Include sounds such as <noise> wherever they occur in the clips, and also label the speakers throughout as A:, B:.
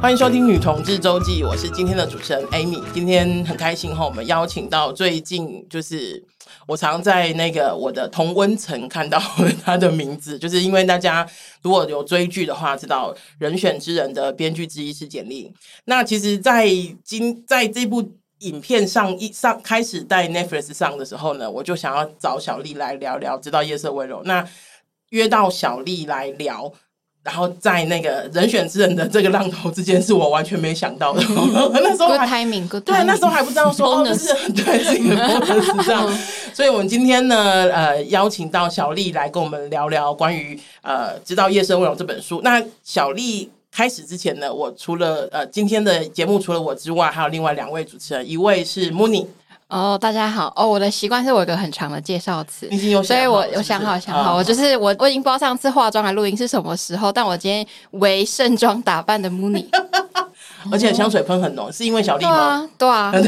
A: 欢迎收听《女同志周记》，我是今天的主持人 Amy。今天很开心哈，我们邀请到最近就是我常在那个我的同温层看到他的名字，<laughs> 就是因为大家如果有追剧的话，知道《人选之人》的编剧之一是简莉。那其实，在今在这部影片上一上开始在 Netflix 上的时候呢，我就想要找小丽来聊聊《知道夜色温柔》。那约到小丽来聊。然后在那个人选之人的这个浪头之间，是我完全没想到的。<laughs> <laughs> 那时候还
B: good timing, timing.
A: 对，那时候还不知道说是 <laughs> 对，是一个 bonus 这样。所以，我们今天呢，呃，邀请到小丽来跟我们聊聊关于呃《知道夜深温柔》这本书。那小丽开始之前呢，我除了呃今天的节目除了我之外，还有另外两位主持人，一位是 Mooney。
B: 哦，大家好。哦，我的习惯是我有一个很长的介绍词，
A: 已经有，
B: 所以我有想好想好，我就是我我已经不知道上次化妆还录音是什么时候，但我今天为盛装打扮的 Mooney，<laughs>
A: 而且香水喷很浓，是因为小丽吗？
B: 对啊。<laughs>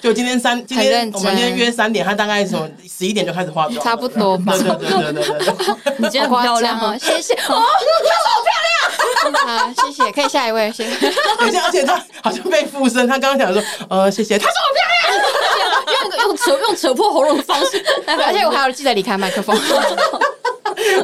A: 就今天三，今天我们今天约三点，他大概从十一点就开始化妆，
B: 差不多吧。<laughs>
A: 对对对对对对。
B: 你今天很漂亮哦，谢谢。哦，好漂亮。好，谢谢，可以下一位，
A: 谢谢。<laughs> 而且他好像被附身，他刚刚讲说，呃，谢谢。他说我漂亮，
B: 用用扯用扯破喉咙的方式，而且我还要记得离开麦克风，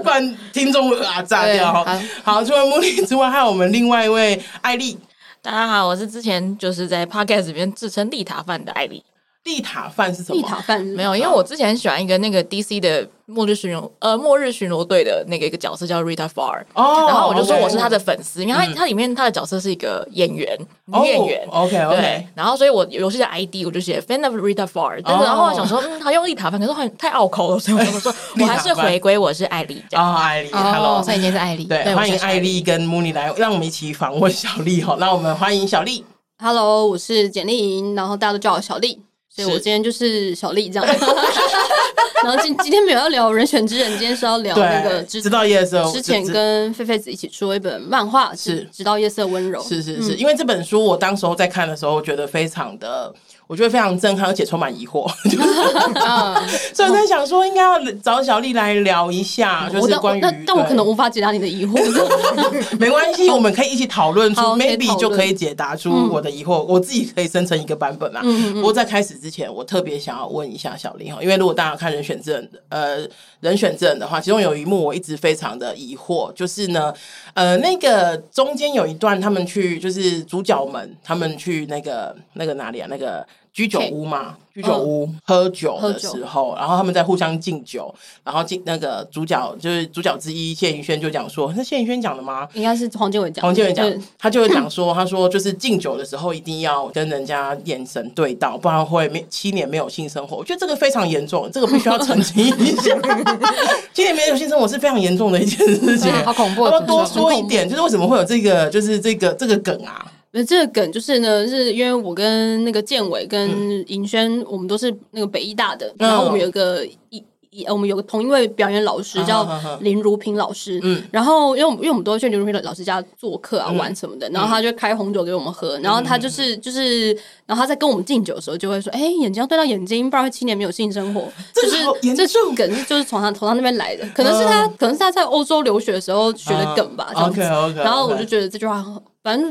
A: 不然听众啊炸掉。好，好，除了 Mooney 之外，还有我们另外一位艾莉。
C: 大家好，我是之前就是在 Podcast 里面自称丽塔饭的艾莉。
A: 丽塔饭是什么？
B: 地塔饭
C: 没有，因为我之前很喜欢一个那个 DC 的末日巡逻呃末日巡逻队的那个一个角色叫 Rita Farr 哦，然后我就说我是他的粉丝，因为他他里面他的角色是一个演员女演员
A: ，OK OK，
C: 然后所以我游戏的 ID 我就写 Fan of Rita Farr，但是然后我想说嗯，他用地塔饭，可是很太拗口了，所以我就说 <laughs> 我还是回归我是艾丽
A: 哦，艾丽，Hello，
B: 所以今天是艾丽，
A: 对，欢迎艾丽跟 Mooney 来，让我们一起访问小丽哈，那我们欢迎小丽
D: ，Hello，我是简丽莹，然后大家都叫我小莉。所以我今天就是小丽这样，<laughs> 然后今今天没有要聊人选之人，今天是要聊那个
A: 直到夜色。
D: 之前跟菲菲子一起出了一本漫画，是直到夜色温柔。
A: 是是是，因为这本书我当时候在看的时候，觉得非常的。我觉得非常震撼，而且充满疑惑，<laughs> 所以我在想说，应该要找小丽来聊一下，就是关于……
D: 但但我可能无法解答你的疑惑，<laughs>
A: 没关系，我们可以一起讨论出，maybe 就可以解答出我的疑惑，我自己可以生成一个版本嘛。不过在开始之前，我特别想要问一下小丽哈，因为如果大家看人选证，呃，人选证的话，其中有一幕我一直非常的疑惑，就是呢，呃，那个中间有一段，他们去就是主角们，他们去那个那个哪里啊，那个。居酒屋嘛，居酒屋喝酒的时候，然后他们在互相敬酒，然后敬那个主角就是主角之一谢盈萱就讲说，是谢盈萱讲的吗？
D: 应该是黄建伟讲。
A: 黄建伟讲，他就会讲说，<clears throat> 他说就是敬酒的时候一定要跟人家眼神对到，不然会没七年没有性生活。我觉得这个非常严重，这个必须要澄清一下。<laughs> 七年没有性生活是非常严重的一件事情，
B: 好恐怖。
A: 要多说一点，就是为什么会有这个，就是这个这个梗啊？
D: 那这个梗就是呢，是因为我跟那个建伟跟盈萱，嗯、我们都是那个北医大的，嗯、然后我们有一个一。我们有个同一位表演老师叫林如萍老师，嗯，然后因为我们因为我们都会去林如萍老师家做客啊，玩什么的，然后他就开红酒给我们喝，然后他就是就是，然后他在跟我们敬酒的时候就会说，哎，眼睛要对到眼睛，不然会七年没有性生活，就是这种梗就是从他从他那边来的，可能是他可能是他在欧洲留学的时候学的梗吧，这样子，然后我就觉得这句话反正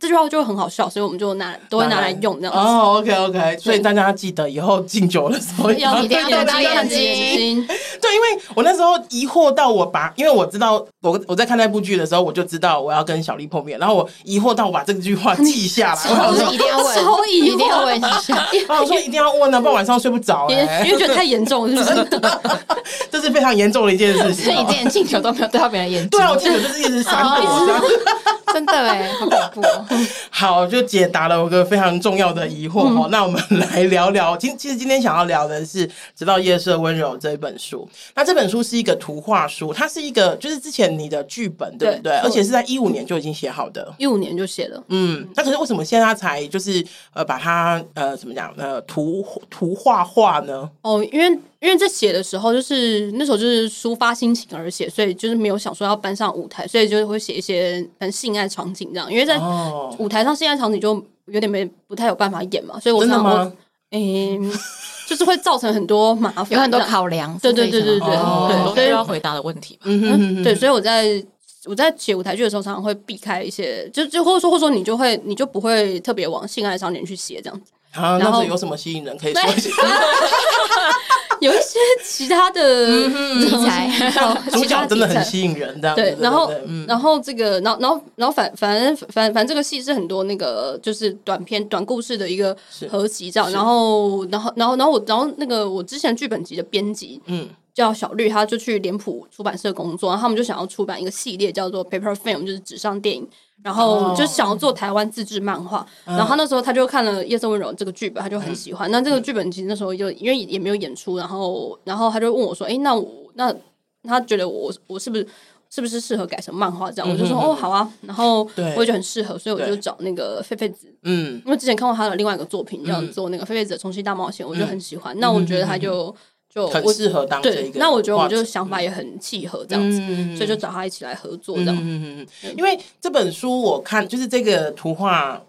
D: 这句话就会很好笑，所以我们就拿都会拿来用这样子。
A: 哦，OK OK，所以大家记得以后敬酒的时候
B: 要一定要对到眼睛。
A: 对，因为我那时候疑惑到我把，因为我知道我我在看那部剧的时候，我就知道我要跟小丽碰面，然后我疑惑到我把这句话记下来，
B: 我说一定要问，<laughs> 一定要问一下，<laughs>
A: 我说一定要问呢，不然晚上睡不着，因
D: 为觉得太严重，是不是？
A: 这是非常严重的一件事情，
B: 所以你之前敬酒都没有对到别人眼睛，
A: 对啊，我敬酒就是一直闪躲，
B: 真的哎，好恐怖。<laughs>
A: 好，就解答了我个非常重要的疑惑哦。那我们来聊聊，今其实今天想要聊的是《直到夜色温柔》这一本书。那这本书是一个图画书，它是一个就是之前你的剧本对不对？而且是在一五年就已经写好的，
D: 一五年就写了。
A: 嗯，那可是为什么现在才就是呃把它呃怎么讲呃图图画化呢？
D: 哦，因为因为在写的时候就是那时候就是抒发心情而写，所以就是没有想说要搬上舞台，所以就会写一些很性爱场景这样。因为在舞台上性爱场景就有点没不太有办法演嘛，所以我想说，嗯。就是会造成很多麻烦，
B: 有很多考量。
D: 对对对对对，对，
C: 都需要回答的问题。
D: 嗯哼，对，所以我在我在写舞台剧的时候，常常会避开一些，就就或者说或者说你就会你就不会特别往性爱上面去写这样子。
A: 啊，然后有什么吸引人可以说一下？<laughs>
D: 有一些其他的题材，
A: 主角真的很吸引人，这样
D: 对。然后，然后这个，然后，然后，然后，反反正反反正这个戏是很多那个就是短片短故事的一个合集，这样。然后，然后，然后，然后我，然后那个我之前剧本集的编辑，嗯，叫小绿，他就去脸谱出版社工作，然后他们就想要出版一个系列，叫做 Paper Film，就是纸上电影。然后就想要做台湾自制漫画，哦、然后他那时候他就看了《夜色温柔》这个剧本，他就很喜欢。嗯、那这个剧本其实那时候就因为也没有演出，然后然后他就问我说：“哎，那我那他觉得我我是不是是不是适合改成漫画这样？”嗯、我就说：“哦，好啊。”然后我也觉得很适合，所以我就找那个菲菲子，嗯，因为之前看过他的另外一个作品，叫做那个菲菲子的重新大冒险，我就很喜欢。嗯、那我觉得他就。就
A: 很适合当这一个，
D: 那我觉得我们就想法也很契合，这样子，嗯、所以就找他一起来合作这样。
A: 嗯嗯嗯。因为这本书我看就是这个图画，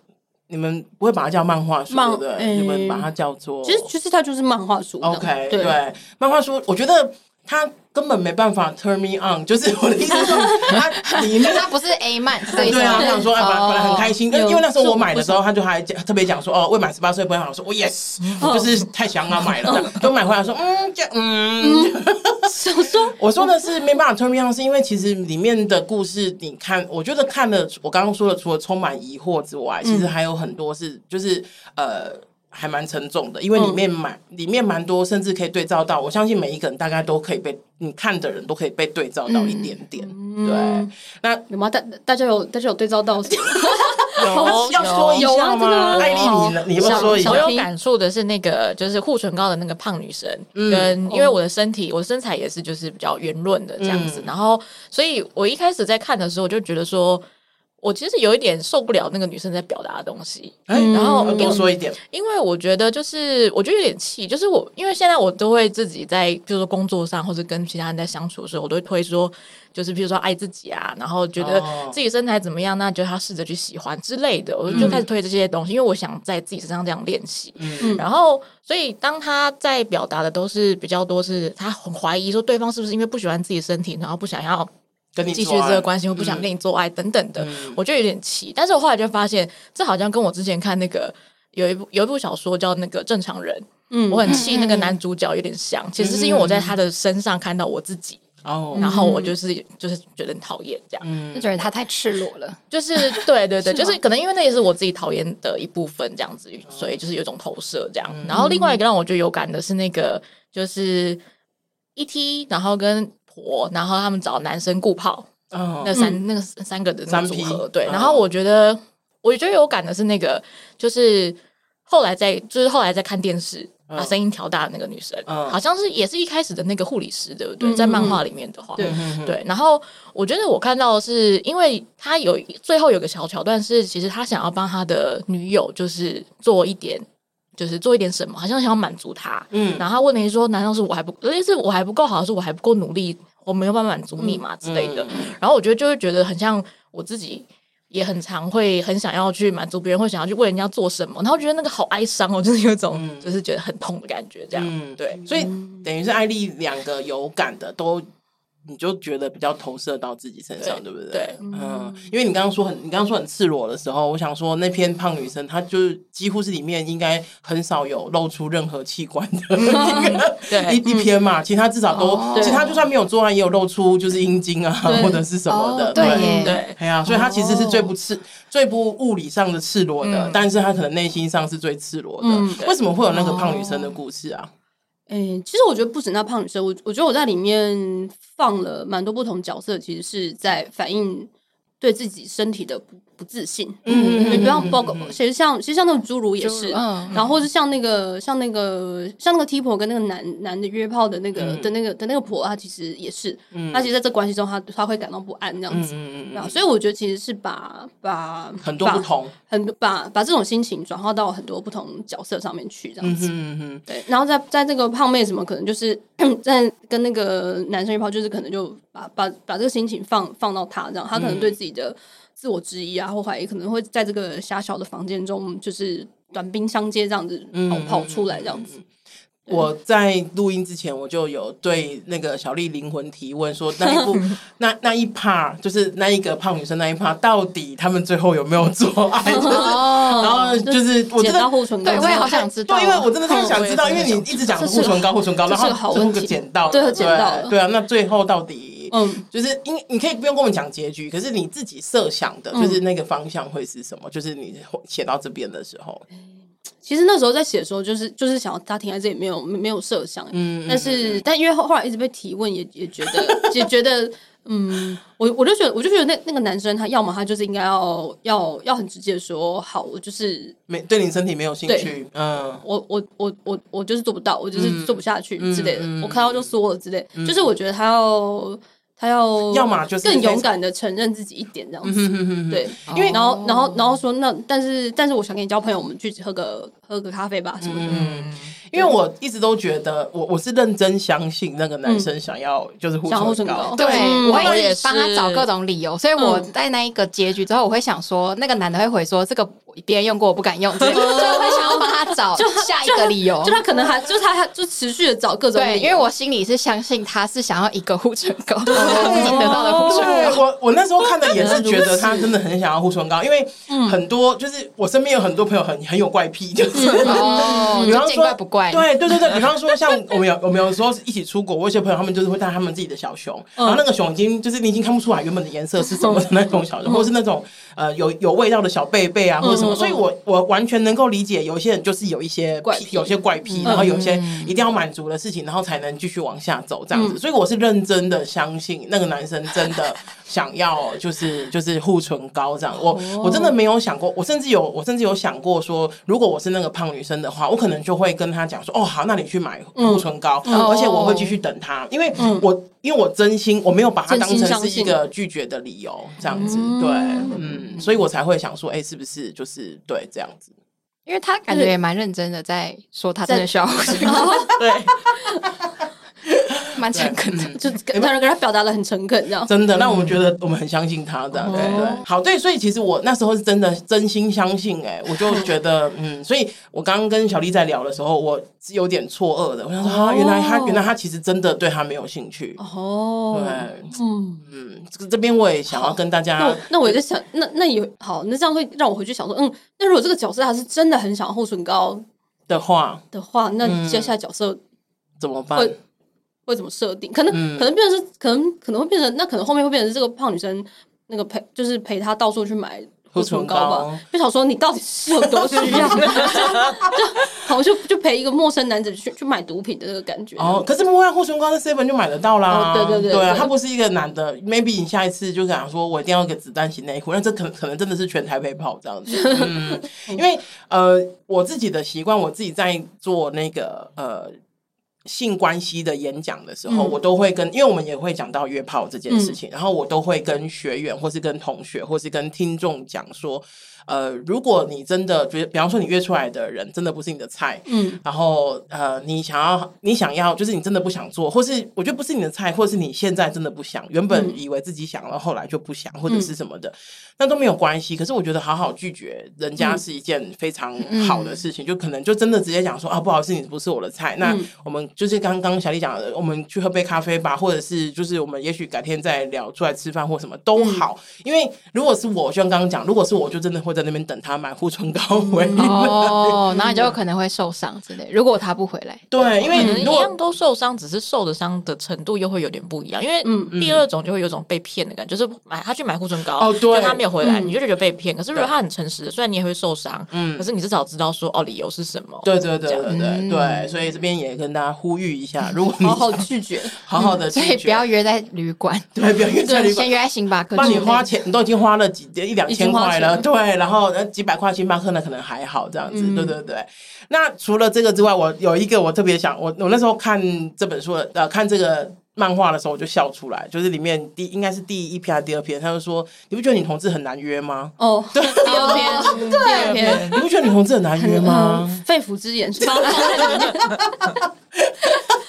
A: 你们不会把它叫漫画书，对不对？欸、你们把它叫做，
D: 其实其实它就是漫画书。
A: OK，对，对，漫画书，我觉得它。根本没办法 turn me on，就是我的意思是说，<laughs> 他里面
B: 他不是 A 漫，对
A: 啊，他想说，哎，本来本来很开心，因为因为那时候我买的时候，他就还讲特别讲说，哦，未满十八岁不要买，说，我 yes，我就是太想要买了，就买回来说，嗯，这样，嗯，<laughs>
D: 想说，
A: 我说的是没办法 turn me on，是因为其实里面的故事，你看，我觉得看了，我刚刚说的，除了充满疑惑之外，其实还有很多是，就是呃。还蛮沉重的，因为里面蛮、嗯、里面蛮多，甚至可以对照到。我相信每一个人大概都可以被你看的人都可以被对照到一点点。嗯、对，那
D: 有吗？大大家有大家有对照到？<laughs>
A: 有要说一下吗？艾丽，你呢？你要说一下。
C: 我有感触的是那个，就是护唇膏的那个胖女生，嗯、跟因为我的身体，我的身材也是就是比较圆润的这样子，嗯、然后，所以我一开始在看的时候，我就觉得说。我其实有一点受不了那个女生在表达的东西，嗯、然后
A: 多说一点，
C: 因为我觉得就是我觉得有点气，就是我因为现在我都会自己在，比如说工作上或者跟其他人在相处的时候，我都会推说，就是比如说爱自己啊，然后觉得自己身材怎么样，那就要试着去喜欢之类的，我就开始推这些东西，嗯、因为我想在自己身上这样练习。嗯、然后所以当他在表达的都是比较多，是他很怀疑说对方是不是因为不喜欢自己身体，然后不想要。跟你继续这个关系，我不想跟你做爱等等的，嗯、我就有点气。但是我后来就发现，这好像跟我之前看那个有一部有一部小说叫那个正常人，嗯，我很气那个男主角有点像。嗯、其实是因为我在他的身上看到我自己，哦、嗯，然后我就是就是觉得很讨厌这样，
B: 嗯、就觉得他太赤裸了。
C: 就是对对对，是 <laughs> 就是可能因为那也是我自己讨厌的一部分这样子，所以就是有种投射这样。嗯、然后另外一个让我觉得有感的是那个就是 E.T.，然后跟。婆，然后他们找男生顾炮，哦、那三、嗯、那个三个的那个组合，对。然后我觉得，我觉得有感的是那个，就是后来在，就是后来在看电视，把、哦、声音调大的那个女生，嗯、好像是也是一开始的那个护理师，对不对？嗯、在漫画里面的话，对对。然后我觉得我看到的是，因为他有最后有个小桥段是，其实他想要帮他的女友，就是做一点。就是做一点什么，好像想要满足他。嗯，然后他问你说：“难道是我还不，而且是我还不够好，是我还不够努力，我没有办法满足你嘛、嗯、之类的？”然后我觉得就会觉得很像我自己，也很常会很想要去满足别人，会想要去为人家做什么，然后觉得那个好哀伤哦，<laughs> 就是有一种就是觉得很痛的感觉，这样。嗯、对，
A: 所以等于是艾丽两个有感的都。你就觉得比较投射到自己身上，对，对不对？对，嗯，因为你刚刚说很，你刚刚说很赤裸的时候，我想说那篇胖女生，她就是几乎是里面应该很少有露出任何器官的 <laughs> 一一一篇嘛，其他至少都，哦、其他就算没有做完，也有露出就是阴茎啊或者是什么的，
B: 哦、对
A: 对，哎呀、啊，所以她其实是最不赤、最不物理上的赤裸的，嗯、但是她可能内心上是最赤裸的。嗯、为什么会有那个胖女生的故事啊？
D: 哎、其实我觉得不止那胖女生，我我觉得我在里面放了蛮多不同角色，其实是在反映对自己身体的不不自信，嗯，你不要包括。其实像其实像那个侏儒也是，嗯，然后或是像那个像那个像那个 T 婆跟那个男男的约炮的那个的那个的那个婆，她其实也是，嗯，她其实在这关系中，她她会感到不安这样子，嗯嗯，所以我觉得其实是把把
A: 很多不同，
D: 很把把这种心情转化到很多不同角色上面去这样子，嗯嗯，对，然后在在这个胖妹什么可能就是 <clears throat> 在跟那个男生约炮，就是可能就把把把这个心情放放到他这样，他可能对自己的。自我质疑啊，或怀疑，可能会在这个狭小的房间中，就是短兵相接这样子跑跑出来，这样子。
A: 我在录音之前，我就有对那个小丽灵魂提问说，那一部 <laughs> 那那一 part 就是那一个胖女生那一 part，到底他们最后有没有做爱？哦、<laughs> 然后就是我真的
D: 护唇膏，
B: 对，我也好想知道，
A: 对，因为我真的太想知道，因为你一直讲护唇膏护唇膏，然后最后个捡到，
D: 对，捡到，
A: 对啊，那最后到底，嗯，就是因你可以不用跟我们讲结局，可是你自己设想的，就是那个方向会是什么？就是你写到这边的时候。
D: 其实那时候在写的时候，就是就是想要他停在这里，没有没有设想。嗯，但是但因为后后来一直被提问，也也觉得也觉得，嗯，我我就觉得我就觉得那那个男生他要么他就是应该要要要很直接的说，好，我就是
A: 没对你身体没有兴趣。嗯，
D: 我我我我我就是做不到，我就是做不下去之类的，我看到就说了之类。就是我觉得他要。他要
A: 要么就是
D: 更勇敢的承认自己一点这样子，对，因为然后然后然后说那但是但是我想跟你交朋友，我们去喝个喝个咖啡吧什么的。嗯，
A: 因为我一直都觉得我我是认真相信那个男生想要就是护唇膏，
B: 对，我也帮他找各种理由，所以我在那一个结局之后，我会想说那个男的会回说这个别人用过我不敢用，就会想要帮他找就下一个理由，
D: 就他可能还就他就持续的找各种理由，
B: 因为我心里是相信他是想要一个护唇膏。自己得到的护唇膏，
A: 我我那时候看的也是觉得他真的很想要护唇膏，因为很多就是我身边有很多朋友很很有怪癖，就是
B: 哦，<laughs> 比方说怪不怪？
A: 对对对对，比方说像我们有我们有时候一起出国，我有些朋友他们就是会带他们自己的小熊，然后那个熊已经就是你已经看不出来原本的颜色是什么的那种小熊，<laughs> 或是那种呃有有味道的小贝贝啊或者什么，所以我我完全能够理解有些人就是有一些怪癖，有些怪癖，然后有些一定要满足的事情，然后才能继续往下走这样子，所以我是认真的相信那个男。男生真的想要就是就是护唇膏这样，我我真的没有想过，我甚至有我甚至有想过说，如果我是那个胖女生的话，我可能就会跟她讲说，哦好，那你去买护唇膏，嗯、而且我会继续等她，因为我、嗯、因为我真心我没有把它当成是一个拒绝的理由这样子，对，嗯，所以我才会想说，哎、欸，是不是就是对这样子？
B: 因为他感觉也蛮认真的在说，他真的需要护唇膏，<laughs>
A: 对。<laughs>
B: 蛮诚恳的，
D: 就跟他跟他表达的很诚恳，这样
A: 真的。那我们觉得我们很相信他的，对对。好，对，所以其实我那时候是真的真心相信，哎，我就 <laughs> 觉得，嗯，所以我刚刚跟小丽在聊的时候，我是有点错愕的。我想说，啊，原来他原来他其实真的对他没有兴趣。哦，对，嗯嗯，这这边我也想要跟大家，
D: 那那我也在想，那那有好，那这样会让我回去想说，嗯，那如果这个角色他是真的很想要护唇膏
A: 的话
D: 的话，那接下来角色
A: 怎么办？
D: 会怎么设定？可能、嗯、可能变成是，可能可能会变成，那可能后面会变成是这个胖女生那个陪，就是陪他到处去买护唇膏吧。就想说你到底是有多需要？<laughs> 就好像就就陪一个陌生男子去去买毒品的那个感觉。
A: 哦，可是不会护唇膏在 seven 就买得到啦。
D: 哦、对对对，
A: 对啊，他不是一个男的，maybe 你下一次就想说我一定要一个子弹型内裤，那这可能可能真的是全台陪跑这样子。<laughs> 嗯，因为呃，我自己的习惯，我自己在做那个呃。性关系的演讲的时候，嗯、我都会跟，因为我们也会讲到约炮这件事情，嗯、然后我都会跟学员，或是跟同学，或是跟听众讲说。呃，如果你真的觉得，比方说你约出来的人真的不是你的菜，嗯，然后呃，你想要你想要，就是你真的不想做，或是我觉得不是你的菜，或是你现在真的不想，原本以为自己想了，后来就不想，或者是什么的，嗯、那都没有关系。可是我觉得好好拒绝人家是一件非常好的事情，嗯、就可能就真的直接讲说啊，不好意思，你不是我的菜。那我们就是刚刚小丽讲的，我们去喝杯咖啡吧，或者是就是我们也许改天再聊，出来吃饭或什么都好。嗯、因为如果是我，就像刚刚讲，如果是我就真的会。在那边等他买护唇膏回来。
B: 哦，然后你就可能会受伤之类。如果他不回来，
A: 对，因为
C: 一样都受伤，只是受的伤的程度又会有点不一样。因为第二种就会有种被骗的感觉，就是买他去买护唇膏，哦，对，他没有回来，你就觉得被骗。可是如果他很诚实的，虽然你也会受伤，嗯，可是你至少知道说哦，理由是什么。
A: 对对对对对对，所以这边也跟大家呼吁一下，如果你
D: 好好拒绝，<laughs>
A: 好好的拒绝，
B: 所以不要约在旅馆，
A: 对，不要约在旅馆，
B: 先约在星巴克，
A: 那你花钱，你都已经花了几一两千块了，对，然后那几百块。星巴克呢，可能还好这样子，嗯、对对对。那除了这个之外，我有一个我特别想，我我那时候看这本书的呃，看这个漫画的时候，我就笑出来。就是里面第应该是第一篇还是第二篇，他就说：“你不觉得女同志很难约吗？”哦，对，
D: 第二篇，第二篇，
A: 你不觉得女同志很难约吗？
D: 肺腑之言是吧？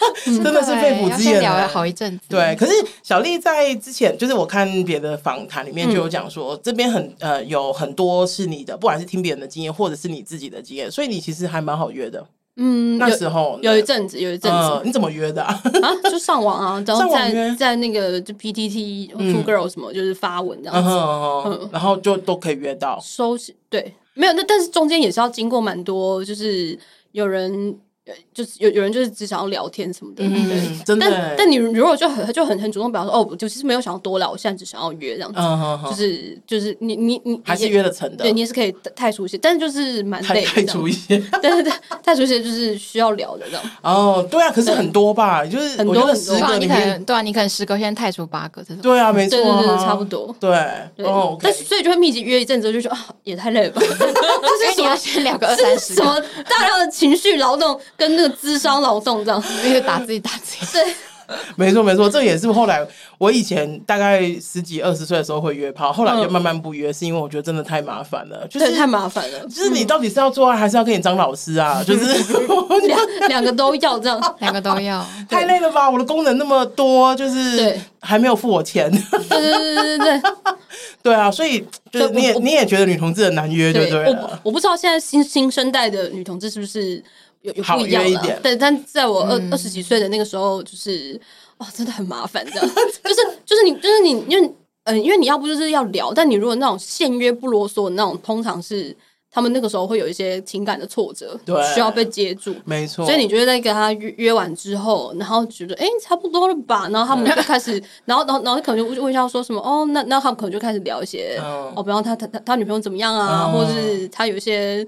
D: <laughs>
A: 真的是肺腑之言，
B: 聊了好一阵子。
A: 对，可是小丽在之前，就是我看别的访谈里面就有讲说，嗯、这边很呃有很多是你的，不管是听别人的经验，或者是你自己的经验，所以你其实还蛮好约的。
D: 嗯，
A: 那时候
D: 有一阵子，有一阵子，
A: 你怎么约的啊？
D: 就上网啊，<laughs> 然后在在那个就 PTT Two Girls 什么，就是发文这样子，
A: 然后就都可以约到。
D: 收对，没有那，但是中间也是要经过蛮多，就是有人。就是有有人就是只想要聊天什么的，嗯、对，
A: 真的。
D: 但但你如果就很就很很主动表示说，哦，就其实没有想要多聊，我现在只想要约这样子，就是就是你你你
A: 还是约得成的，
D: 对，你也是可以太熟悉，但是就是蛮累，
A: 太出息，
D: 对对对，太熟悉就是需要聊的这样。
A: 哦，对啊，可是很多吧，就是
D: 很多很多，
B: 你可能对啊，你可能十个现在太出八个这种，
A: 对啊，没错，
D: 对对对，差不多，
A: 对，哦，
D: 但所以就会密集约一阵子，就说啊，也太累了吧，<laughs> 就是
B: 你要先聊个二三十，
D: 什么大量的情绪劳动跟那个智商。劳动这样，<laughs>
B: 因为打自己打自己。
D: 对，<laughs>
A: 没错没错，这也是后来我以前大概十几二十岁的时候会约炮，后来就慢慢不约，是因为我觉得真的太麻烦了，就是
D: 太麻烦了。
A: 就是你到底是要做爱还是要跟你张老师啊？就是 <laughs>
D: 两两个都要这样，<laughs>
B: 两个都要，
A: 太累了吧？我的功能那么多，就是
D: 对，
A: 还没有付我钱。
D: 对对对对对，
A: 对啊，所以就是你也你也觉得女同志很难约，对不对？
D: 我我不知道现在新新生代的女同志是不是。有有不一样的，对，但在我二二十几岁的那个时候，就是哦，真的很麻烦，这样，就是就是你就是你，因为嗯，因为你要不就是要聊，但你如果那种现约不啰嗦的那种，通常是他们那个时候会有一些情感的挫折，对，需要被接住，
A: 没错。
D: 所以你觉得在跟他约约完之后，然后觉得哎差不多了吧，然后他们就开始，<laughs> 然后然后然后可能就问一下说什么哦，那那他们可能就开始聊一些哦，比方他他他他女朋友怎么样啊，或者是他有一些。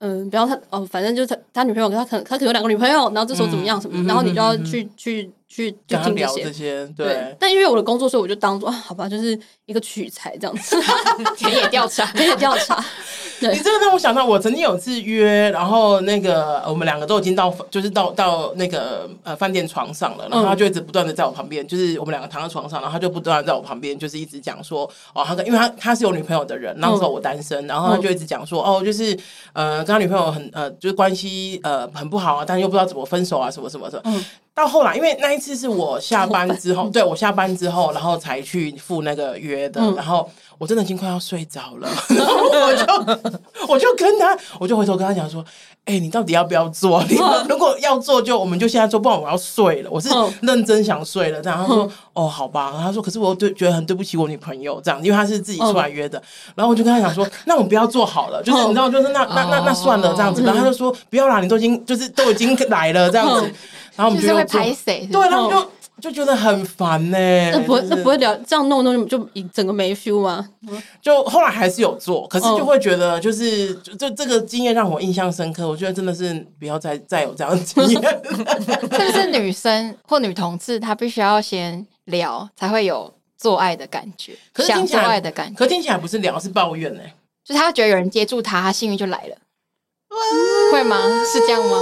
D: 嗯，不要他哦，反正就是他他女朋友，他可能他可能有两个女朋友，然后这时候怎么样什么，然后你就要去去去跟他聊这
A: 些，
D: 对。但因为我的工作，所以我就当做啊，好吧，就是一个取材这样子，<laughs>
B: 田野调查，
D: 田野调查。<laughs>
A: 你这个让我想到，我曾经有次约，然后那个我们两个都已经到，就是到到那个呃饭店床上了，然后他就一直不断的在我旁边，就是我们两个躺在床上，然后他就不断的在我旁边，就是一直讲说哦，他跟因为他他是有女朋友的人，那时候我单身，然后他就一直讲说哦，就是呃跟他女朋友很呃就是关系呃很不好啊，但是又不知道怎么分手啊，什么什么的。到后来，因为那一次是我下班之后，<laughs> 对我下班之后，然后才去赴那个约的，然后。我真的已经快要睡着了，然 <laughs> 后我就我就跟他，我就回头跟他讲说：“哎、欸，你到底要不要做？你如果要做，就我们就现在做，不然我要睡了。我是认真想睡了。”这样他说：“哦，好吧。”然后他说：“可是我对觉得很对不起我女朋友，这样，因为他是自己出来约的。”然后我就跟他讲说：“ <laughs> 那我们不要做好了，就是你知道，就是那那那那算了这样子。”然后他就说：“不要啦，你都已经就是都已经来了这样子。”然后我们就会
B: 拍谁？
A: 对，然后就。就觉得很烦呢、欸，
D: 那不会那不会聊这样弄弄就一整个没 feel 吗？
A: 就后来还是有做，可是就会觉得就是就就这个经验让我印象深刻。我觉得真的是不要再再有这样的经验。<laughs> <laughs>
B: 是不是女生或女同志她必须要先聊才会有做爱的感觉？可是想做爱的感觉，
A: 可听起来不是聊是抱怨呢、欸？
B: 就是他觉得有人接住她，她幸运就来了，会吗？是这样吗？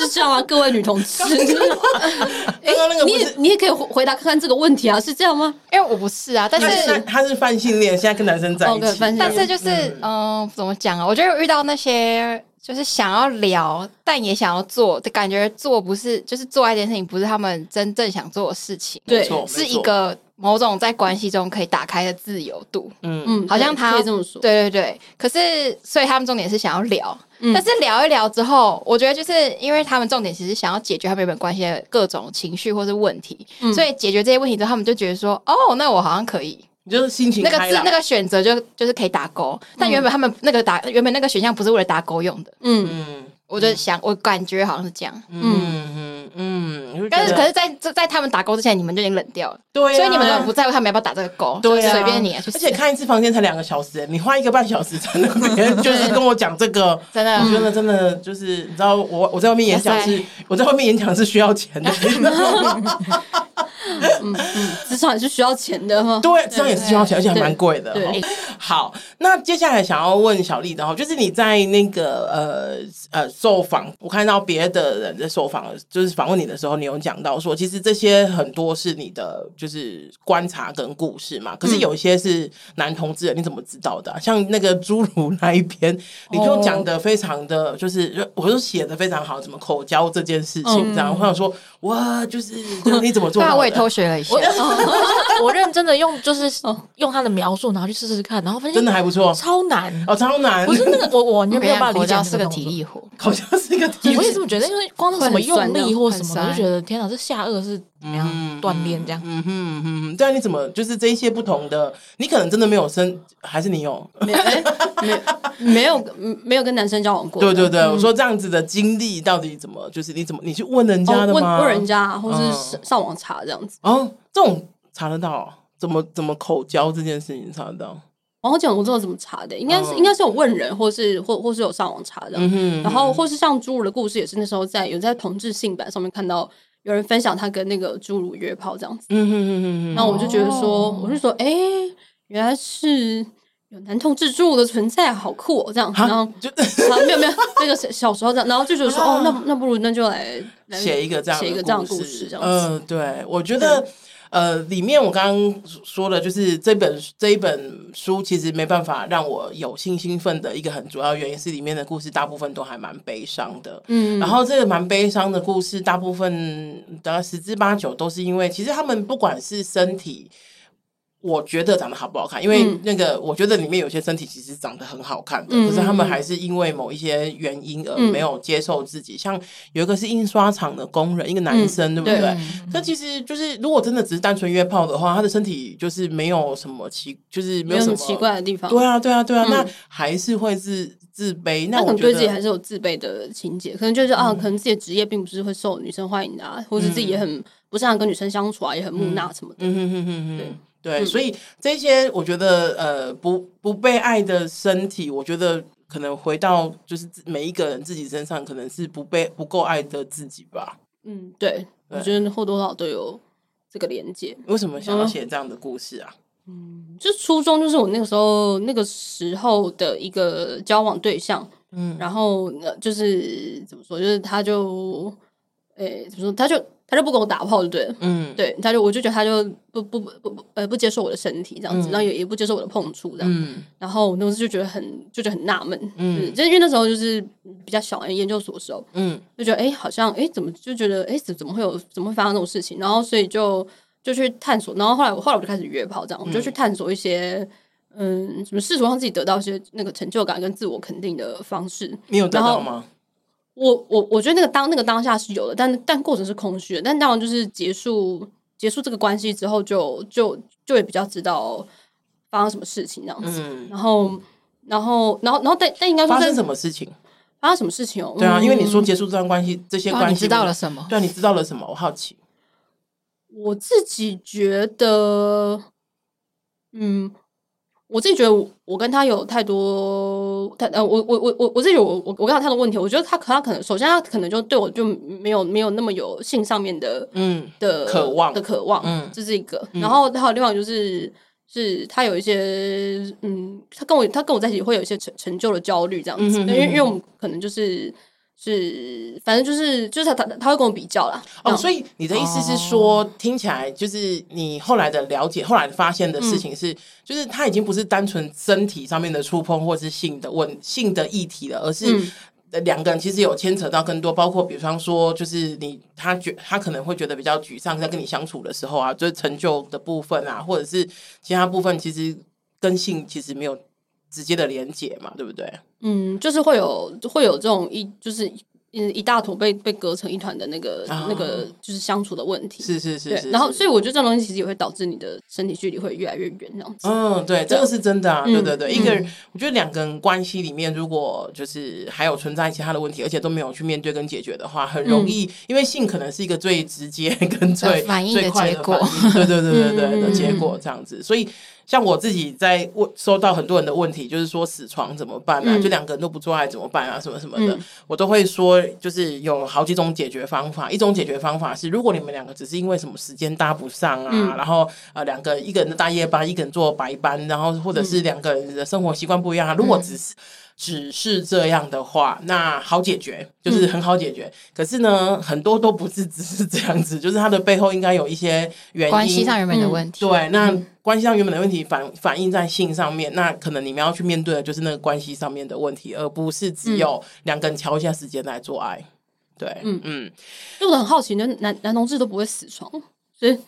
D: 是这样吗？各位女同志，哎，你也你也可以回答看看这个问题啊，是这样吗？
B: 因为我不是啊，但是
A: 他是泛性恋，现在跟男生在一起，
B: 但是就是嗯，怎么讲啊？我觉得遇到那些就是想要聊，但也想要做，感觉做不是就是做爱这件事情，不是他们真正想做的事情，
A: 对，
B: 是一个某种在关系中可以打开的自由度，嗯嗯，好像他
D: 可以这么说，
B: 对对对。可是所以他们重点是想要聊。但是聊一聊之后，我觉得就是因为他们重点其实想要解决他们原本关系的各种情绪或是问题，嗯、所以解决这些问题之后，他们就觉得说，哦，那我好像可以，
A: 就是心情
B: 那个字那个选择就就是可以打勾。但原本他们那个打原本那个选项不是为了打勾用的，嗯。嗯，我就想我感觉好像是这样，嗯嗯。嗯，但是可是在在在他们打勾之前，你们就已经冷掉了，对，所以你们根本不在乎他们要不要打这个勾，对，随便你。而
A: 且看一次房间才两个小时，你花一个半小时在那边，就是跟我讲这个，<laughs> 真的，我觉得真的就是，你知道，我我在外面演讲是，我在外面演讲是需要钱的，
D: 嗯 <laughs> 嗯，咨商也是需要钱的哈，
A: 对，咨商也是需要钱，而且还蛮贵的。对，好，那接下来想要问小丽的哈，就是你在那个呃呃受访，我看到别的人在受访，就是。访问你的时候，你有讲到说，其实这些很多是你的就是观察跟故事嘛。可是有一些是男同志，你怎么知道的啊？像那个侏儒那一篇，你就讲的非常的就是，我就写的非常好，怎么口交这件事情这样。我想说，哇，就是你怎么做到的？
B: 对啊，我也偷学了一下。
C: 我 <laughs> 我认真的用，就是用他的描述，然后去试试看，然后发现
A: 真的还不错，
C: 超难
A: 哦，超难。
C: 不是那个，我我完全没有办法理解
B: 是个体力活，
A: 好像是一个体力。
C: 我也这么觉得，因为光是什么用力或什么，我就觉得天哪，这下颚是怎么样锻炼这样？
A: 嗯哼嗯哼，对啊，你怎么就是这一些不同的？你可能真的没有生，还是你有？
D: 没没没有没有跟男生交往过？
A: 对对对，我说这样子的经历到底怎么？就是你怎么你去问人家的吗？
D: 问问人家，或是上网查这样子？
A: 哦，这种查得到？怎么怎么口交这件事情查得到？
D: 然后讲我知道怎么查的，应该是应该是有问人，或是或或是有上网查的。然后或是像侏儒的故事，也是那时候在有在同志性版上面看到有人分享他跟那个侏儒约炮这样子。嗯哼哼哼。然后我就觉得说，我就说，哎，原来是有男同志侏儒的存在，好酷哦，这样。然后就没有没有那个小时候这样，然后就觉得说，哦，那那不如那就来
A: 写一个这样
D: 写一个这样的故事这样子。
A: 嗯，对，我觉得。呃，里面我刚刚说的，就是这本这一本书，其实没办法让我有性兴奋的一个很主要原因是里面的故事大部分都还蛮悲伤的。嗯，然后这个蛮悲伤的故事，大部分大概十之八九都是因为，其实他们不管是身体。我觉得长得好不好看，因为那个我觉得里面有些身体其实长得很好看的，嗯、可是他们还是因为某一些原因而没有接受自己。嗯、像有一个是印刷厂的工人，一个男生，嗯、对不对？他其实就是如果真的只是单纯约炮的话，他的身体就是没有什么奇，就是没有什么
D: 奇怪的地方。
A: 对啊，对啊，对啊，嗯、那还是会自自卑。那我可能
D: 对自己还是有自卑的情节，可能就是啊，可能自己的职业并不是会受女生欢迎的，啊，或者自己也很不擅长跟女生相处啊，也很木讷什么的。嗯哼哼哼哼，对。
A: 对，所以这些我觉得，呃，不不被爱的身体，我觉得可能回到就是每一个人自己身上，可能是不被不够爱的自己吧。
D: 嗯，对，对我觉得或多或少都有这个连接。
A: 为什么想要写这样的故事啊？
D: 嗯，就初衷就是我那个时候那个时候的一个交往对象，嗯，然后就是怎么说，就是他就，诶，怎么说，他就。他就不跟我打炮，就对了。嗯，对，他就我就觉得他就不不不不呃不接受我的身体这样子，嗯、然后也也不接受我的碰触这样。嗯，然后我那时就觉得很就觉得很纳闷。嗯，就是因为那时候就是比较小，研究所的时候，嗯，就觉得哎、欸，好像哎、欸，怎么就觉得哎，怎、欸、怎么会有怎么会发生这种事情？然后所以就就去探索，然后后来我后来我就开始约炮这样，我就去探索一些嗯，什么试图让自己得到一些那个成就感跟自我肯定的方式。
A: 你有得到吗？
D: 我我我觉得那个当那个当下是有的，但但过程是空虚的。但当然就是结束结束这个关系之后就，就就就会比较知道发生什么事情这样子。嗯、然后然后然后然后但但应该说
A: 发生什么事情？
D: 发生什么事情哦？
A: 对啊，因为你说结束这段关系，这些关系、啊、
B: 你知道了什么？
A: 对啊，你知道了什么？我好奇。
D: 我自己觉得，嗯。我自己觉得我跟他有太多，他呃，我我我我我自己我我我跟他的问题。我觉得他可他可能首先他可能就对我就没有没有那么有性上面的嗯的
A: 渴望
D: 的渴望，嗯，这是一个。然后还有另外就是是他有一些嗯，他跟我他跟我在一起会有一些成成就的焦虑这样子，因为因为我们可能就是。是，反正就是就是他他他会跟我比较啦。
A: 哦，所以你的意思是说，哦、听起来就是你后来的了解，后来发现的事情是，嗯、就是他已经不是单纯身体上面的触碰或是性的问性的议题了，而是两个人其实有牵扯到更多，包括比方说，就是你他觉他可能会觉得比较沮丧，在跟你相处的时候啊，就是成就的部分啊，或者是其他部分，其实跟性其实没有。直接的连接嘛，对不对？
D: 嗯，就是会有会有这种一就是一一大坨被被隔成一团的那个、啊、那个就是相处的问题。
A: 是是是，是。
D: 然后，所以我觉得这种东西其实也会导致你的身体距离会越来越远，这样子。
A: 嗯，对，这个是真的啊。对对对，一个人，我觉得两个人关系里面，如果就是还有存在其他的问题，而且都没有去面对跟解决的话，很容易，因为性可能是一个最直接 <laughs> 跟最
B: 反应的 <laughs> 结果。
A: 对对对对对的结果，这样子，所以。像我自己在问，收到很多人的问题，就是说死床怎么办啊？嗯、就两个人都不做爱怎么办啊？什么什么的，嗯、我都会说，就是有好几种解决方法。一种解决方法是，如果你们两个只是因为什么时间搭不上啊，嗯、然后呃两个一个人的大夜班，一个人做白班，然后或者是两个人的生活习惯不一样啊，如果只是。只是这样的话，那好解决，就是很好解决。嗯、可是呢，很多都不是只是这样子，<laughs> 就是它的背后应该有一些原因，
B: 关系上原本的问题。
A: 嗯、对，那关系上原本的问题反反映在性上面，那可能你们要去面对的就是那个关系上面的问题，而不是只有两个人敲一下时间来做爱。对，嗯嗯。
D: 因为我很好奇，那男男同志都不会死床，所以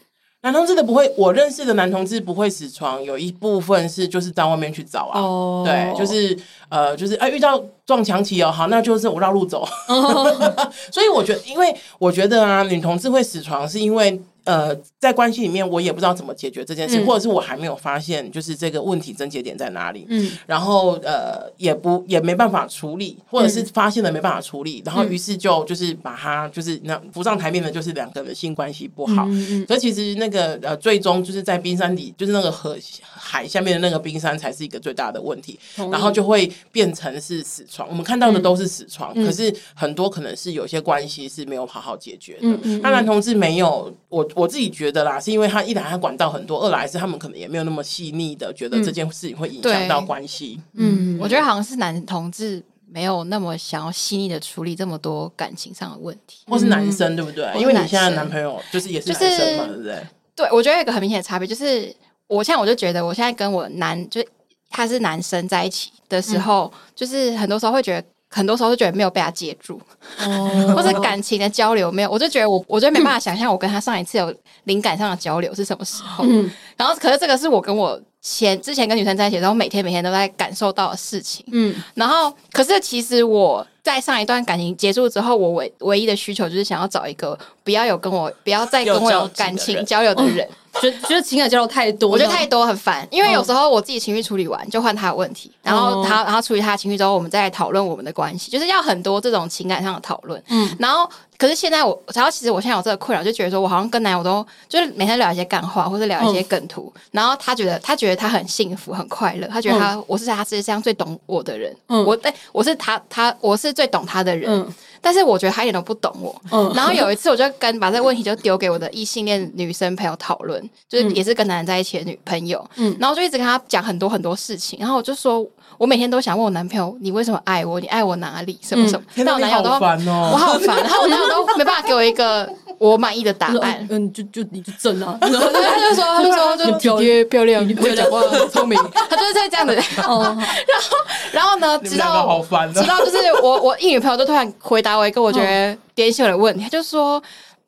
A: 男同志的不会，我认识的男同志不会死床，有一部分是就是到外面去找啊，oh. 对，就是呃，就是哎、呃、遇到撞墙期哦，好，那就是我绕路走。Oh. <laughs> <laughs> 所以我觉得，因为我觉得啊，女同志会死床是因为。呃，在关系里面，我也不知道怎么解决这件事，嗯、或者是我还没有发现，就是这个问题症结点在哪里。嗯，然后呃，也不也没办法处理，或者是发现了没办法处理，嗯、然后于是就就是把它就是那浮上台面的，就是两个人的性关系不好。嗯，所以其实那个呃，最终就是在冰山底，就是那个河海下面的那个冰山才是一个最大的问题，然后就会变成是死床。我们看到的都是死床，嗯、可是很多可能是有些关系是没有好好解决的。那男同志没有我。我自己觉得啦，是因为他一来他管道很多，二来是他们可能也没有那么细腻的觉得这件事情会影响到关系。
B: 嗯，我觉得好像是男同志没有那么想要细腻的处理这么多感情上的问题，
A: 或是男生对不对？因为你现在男朋友就是也是男生嘛，对不对？
B: 对，我觉得有一个很明显的差别就是，我现在我就觉得我现在跟我男就是他是男生在一起的时候，就是很多时候会觉得。很多时候就觉得没有被他接住，哦，<laughs> 或者感情的交流没有，我就觉得我，我就没办法想象我跟他上一次有灵感上的交流是什么时候。嗯，然后可是这个是我跟我前之前跟女生在一起的时候，每天每天都在感受到的事情。嗯，然后可是其实我在上一段感情结束之后，我唯唯一的需求就是想要找一个不要有跟我不要再跟我有感情交流的人。
D: 觉觉得情感交流太多，
B: 我觉得太多很烦，因为有时候我自己情绪处理完就换他的问题，然后他然后处理他的情绪之后，我们再来讨论我们的关系，就是要很多这种情感上的讨论。嗯，然后可是现在我，然后其实我现在有这个困扰，就觉得说我好像跟男友都就是每天聊一些干话或者聊一些梗图，然后他觉得他觉得他很幸福很快乐，他觉得他我是在他世界上最懂我的人，我哎我是他他我是最懂他的人。但是我觉得他一点都不懂我。嗯、然后有一次，我就跟把这个问题就丢给我的异性恋女生朋友讨论，就是也是跟男人在一起的女朋友。嗯，然后就一直跟他讲很多很多事情。然后我就说，我每天都想问我男朋友，你为什么爱我？你爱我哪里？什么什么？但我男友都我好烦，然后我男友都没办法给我一个我满意的答案。
D: 嗯，就就你就正啊。
B: 然 <laughs> 后他就说，他就说，就体贴漂亮，你不会讲话，聪明。他就是在这样的。<laughs> 哦。然后，然后呢？直到直到就是我我一女朋友就突然回答。我一个我觉得点醒我的问题，他就说，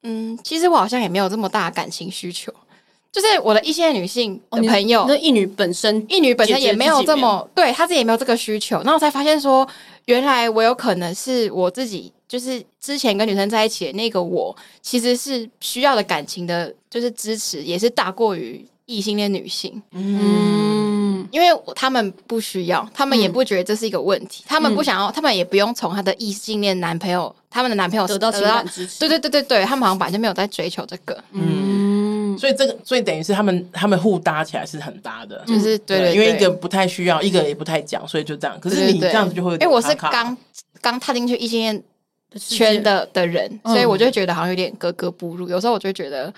B: 嗯，其实我好像也没有这么大的感情需求，就是我的一些女性的朋友，
D: 那异女本身，
B: 异女本身也没有这么，对她自己也没有这个需求。然后我才发现说，原来我有可能是我自己，就是之前跟女生在一起的那个我，其实是需要的感情的，就是支持也是大过于异性恋女性。嗯。因为他们不需要，他们也不觉得这是一个问题，嗯、他们不想要，他们也不用从他的异性恋男朋友，他们的男朋友
D: 得到情感支持。
B: 对对对对对，他们好像本来就没有在追求这个。
A: 嗯，所以这个，所以等于是他们他们互搭起来是很搭的，
B: 就是对，对，对，
A: 因为一个不太需要，一个也不太讲，所以就这样。可是你这样子就会
B: 因为我是刚刚踏进去异性恋圈的的人，所以我就觉得好像有点格格不入。有时候我就觉得。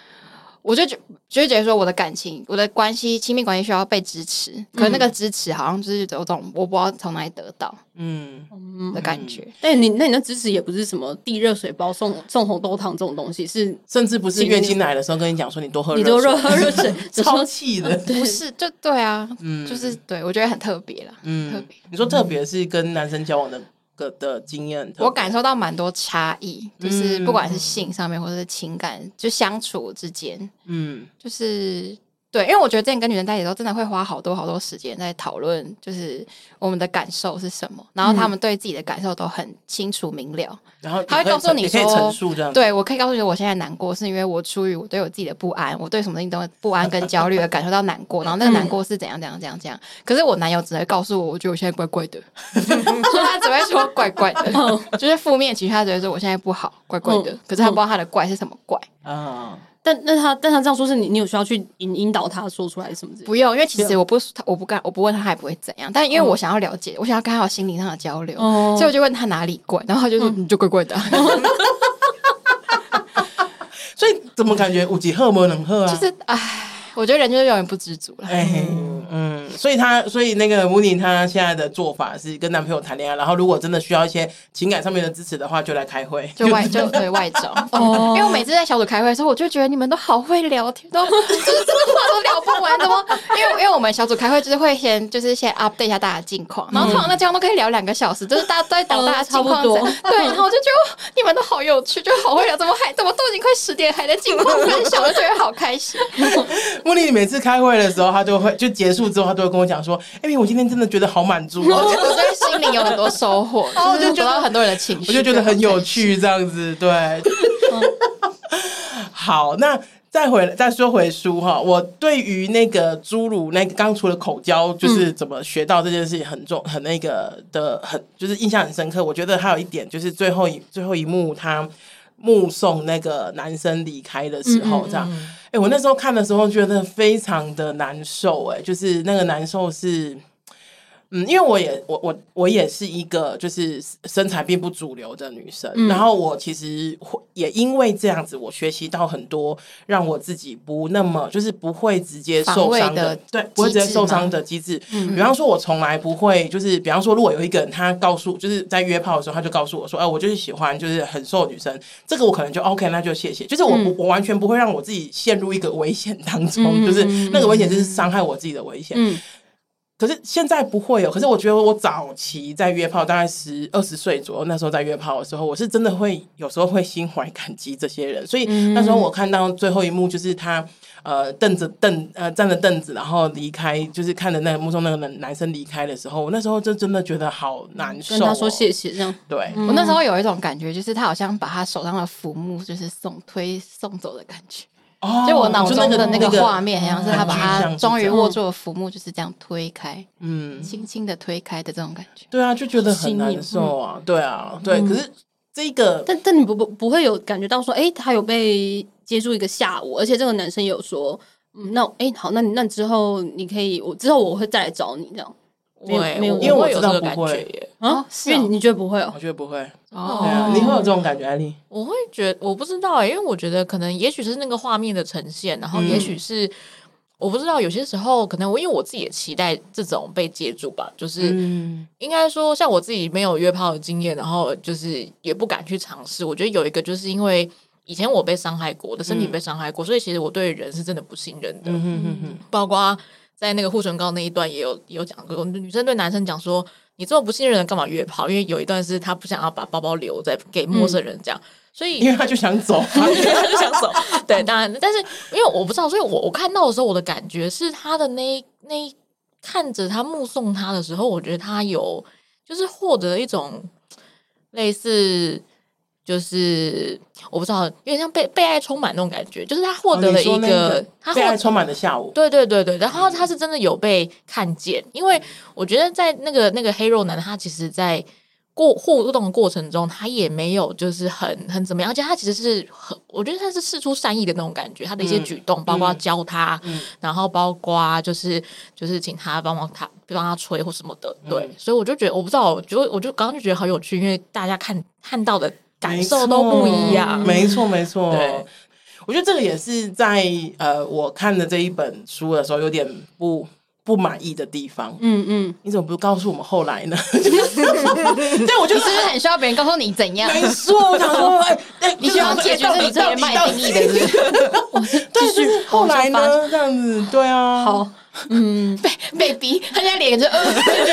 B: 我就觉就觉得说，我的感情、我的关系、亲密关系需要被支持，可是那个支持好像就是有种我不知道从哪里得到，嗯的感觉。
D: 但你那你的支持也不是什么递热水包、送送红豆汤这种东西，是
A: 甚至不是月经来的时候跟你讲说你多喝，
D: 你多热喝热水，<laughs>
A: 超气的，
B: 不是就对啊，嗯，就是对我觉得很特别啦，嗯，特别。
A: 你说特别是跟男生交往的。个的经验，
B: 我感受到蛮多差异，就是不管是性上面或者是情感，就相处之间，嗯，就是。对，因为我觉得之前跟女生在一起的时候，真的会花好多好多时间在讨论，就是我们的感受是什么，然后他们对自己的感受都很清楚明了，
A: 然后
B: 他会告诉你说，
A: 陈述这样，
B: 对我可以告诉你，我现在难过是因为我出于我对我自己的不安，我对什么东西都不安跟焦虑而感受到难过，然后那个难过是怎样怎样怎样怎样。可是我男友只会告诉我，我觉得我现在怪怪的，<laughs> 他只会说怪怪的，就是负面情绪，他只会说我现在不好，怪怪的。可是他不知道他的怪是什么怪。啊。
D: 但那他但他这样说，是你你有需要去引引导他说出来什么？
B: 不用，因为其实我不我不干我不问他，他也不会怎样。但因为我想要了解，我想要跟他有心灵上的交流，所以我就问他哪里怪，然后他就说你就怪怪的。<laughs>
A: 所以怎么感觉五级赫没能喝啊？
B: 就是唉。我觉得人就是永远不知足了。
A: 嗯嗯，所以他所以那个穆尼他现在的做法是跟男朋友谈恋爱，然后如果真的需要一些情感上面的支持的话，就来开会，
B: 就外就对外找。<laughs> 哦，因为我每次在小组开会的时候，我就觉得你们都好会聊天，都 <laughs> 就是这个话都聊不完，怎么？因为因为我们小组开会就是会先就是先 update 一下大家近况，然后通常那这样都可以聊两个小时，就是大家都在聊大家近况。对，然后我就觉得你们都好好有趣，就好会聊，怎么还怎么都已经快十点还在近况分享，就觉得好开心。<laughs>
A: 茉莉每次开会的时候，他就会就结束之后，他都会跟我讲说：“哎、欸，我今天真的觉得好满足，<laughs> 我
B: 觉得在心里有很多收获，<laughs> 然后就得到很多人的情绪，
A: 我就觉得很有趣，这样子对。<laughs> 好，那。再回来再说回书哈，我对于那个侏儒那个刚除了口交，就是怎么学到这件事情很重很那个的很就是印象很深刻。我觉得还有一点就是最后一最后一幕，他目送那个男生离开的时候，这样，哎、欸，我那时候看的时候觉得非常的难受，哎，就是那个难受是。嗯，因为我也我我我也是一个就是身材并不主流的女生，嗯、然后我其实会也因为这样子，我学习到很多让我自己不那么就是不会直接受伤的，的对，不会直接受伤的机制。嗯，比方说，我从来不会就是，比方说，如果有一个人他告诉就是在约炮的时候，他就告诉我说，哎、呃，我就是喜欢就是很瘦的女生，这个我可能就 OK，那就谢谢。就是我、嗯、我完全不会让我自己陷入一个危险当中，嗯、就是那个危险就是伤害我自己的危险。嗯。可是现在不会有，可是我觉得我早期在约炮，大概十二十岁左右，那时候在约炮的时候，我是真的会有时候会心怀感激这些人。所以那时候我看到最后一幕，就是他呃凳子凳呃站着凳子，然后离开，就是看着那个目送那个男男生离开的时候，我那时候就真的觉得好难受、哦。跟
D: 他说谢谢，这样。
A: 对，
B: 我那时候有一种感觉，就是他好像把他手上的浮木就是送推送走的感觉。就我脑中的那个画面，好像是他把他终于握住了浮木，就是这样推开，嗯，轻轻的推开的这种感觉。
A: 对啊，就觉得很难受啊。对啊，对。可是这个，
D: 但但你不不不会有感觉到说，哎，他有被接住一个下午，而且这个男生有说，嗯，那哎好，那你那之后你可以，我之后我会再来找你这样。
C: 没有，没有，
A: 因为我知道不会耶。
D: 啊，因为你觉得不会哦？
A: 我觉得不会。哦，对啊，你会有这种感觉，艾莉？
C: 我会觉得，我不知道哎，因为我觉得可能也许是那个画面的呈现，然后也许是我不知道，有些时候可能我因为我自己也期待这种被接住吧，就是应该说像我自己没有约炮的经验，然后就是也不敢去尝试。我觉得有一个就是因为以前我被伤害过，我的身体被伤害过，所以其实我对人是真的不信任的。嗯哼哼哼，包括。在那个护唇膏那一段也有也有讲过，女生对男生讲说：“你这么不信任人，干嘛约炮？”因为有一段是他不想要把包包留在给陌生人这样，所以
A: 因为他就想走，<laughs> 他
C: 就想走。对，当然，但是因为我不知道，所以我我看到的时候，我的感觉是他的那那看着他目送他的时候，我觉得他有就是获得一种类似。就是我不知道，有点像被被爱充满那种感觉。就是他获得了一个，个他
A: 被爱充满的下午。
C: 对对对对，然后他是真的有被看见，因为我觉得在那个那个黑肉男，他其实，在过互动的过程中，他也没有就是很很怎么样，而且他其实是很，我觉得他是事出善意的那种感觉。他的一些举动，嗯、包括教他，嗯、然后包括就是就是请他帮忙他帮他吹或什么的。对，嗯、所以我就觉得，我不知道，我就我就刚刚就觉得好有趣，因为大家看看到的。感受都不一样，
A: 没错没错。对，我觉得这个也是在呃，我看的这一本书的时候有点不不满意的地方。嗯嗯，你怎么不告诉我们后来呢？
B: 对，<laughs> 我就是很需要别人告诉你怎样。
A: 没错，我想说，哎，<laughs> 你需要解决是你这边卖定义的，是？对，就是后来呢，这样子，对啊，
B: 好。嗯，被被逼，他现在脸就呃，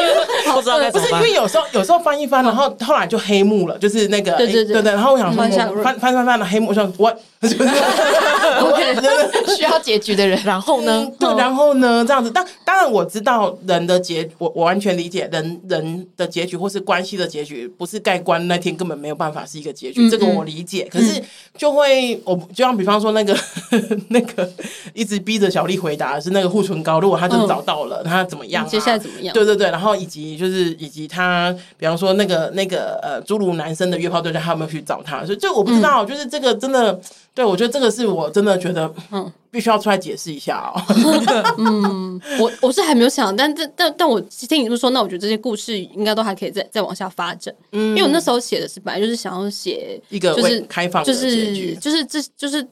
B: <laughs>
C: 不知道该怎么办。
A: 不是因为有时候有时候翻一翻，然后后来就黑幕了，就是那个对对对。对，然后我想说翻翻翻翻的黑幕，说我。
B: OK，<laughs> 需要结局的人，然后呢？
A: 对，然后呢？这样子，当当然我知道人的结，我我完全理解人人的结局或是关系的结局，不是盖棺那天根本没有办法是一个结局，这个我理解。可是就会，我就像比方说那个 <laughs> 那个一直逼着小丽回答的是那个护唇膏，如果他真的找到了，他怎么样？
D: 接下来怎么样？
A: 对对对，然后以及就是以及他，比方说那个那个呃，侏儒男生的约炮对象，他有没有去找他？所以这我不知道，就是这个真的。对，我觉得这个是我真的觉得，嗯，必须要出来解释一下哦。<laughs>
D: 嗯，我我是还没有想，但但但但我听你这么说，那我觉得这些故事应该都还可以再再往下发展。嗯，因为我那时候写的是本来就是想要写
A: 一个就是开放，
D: 就是就是这就是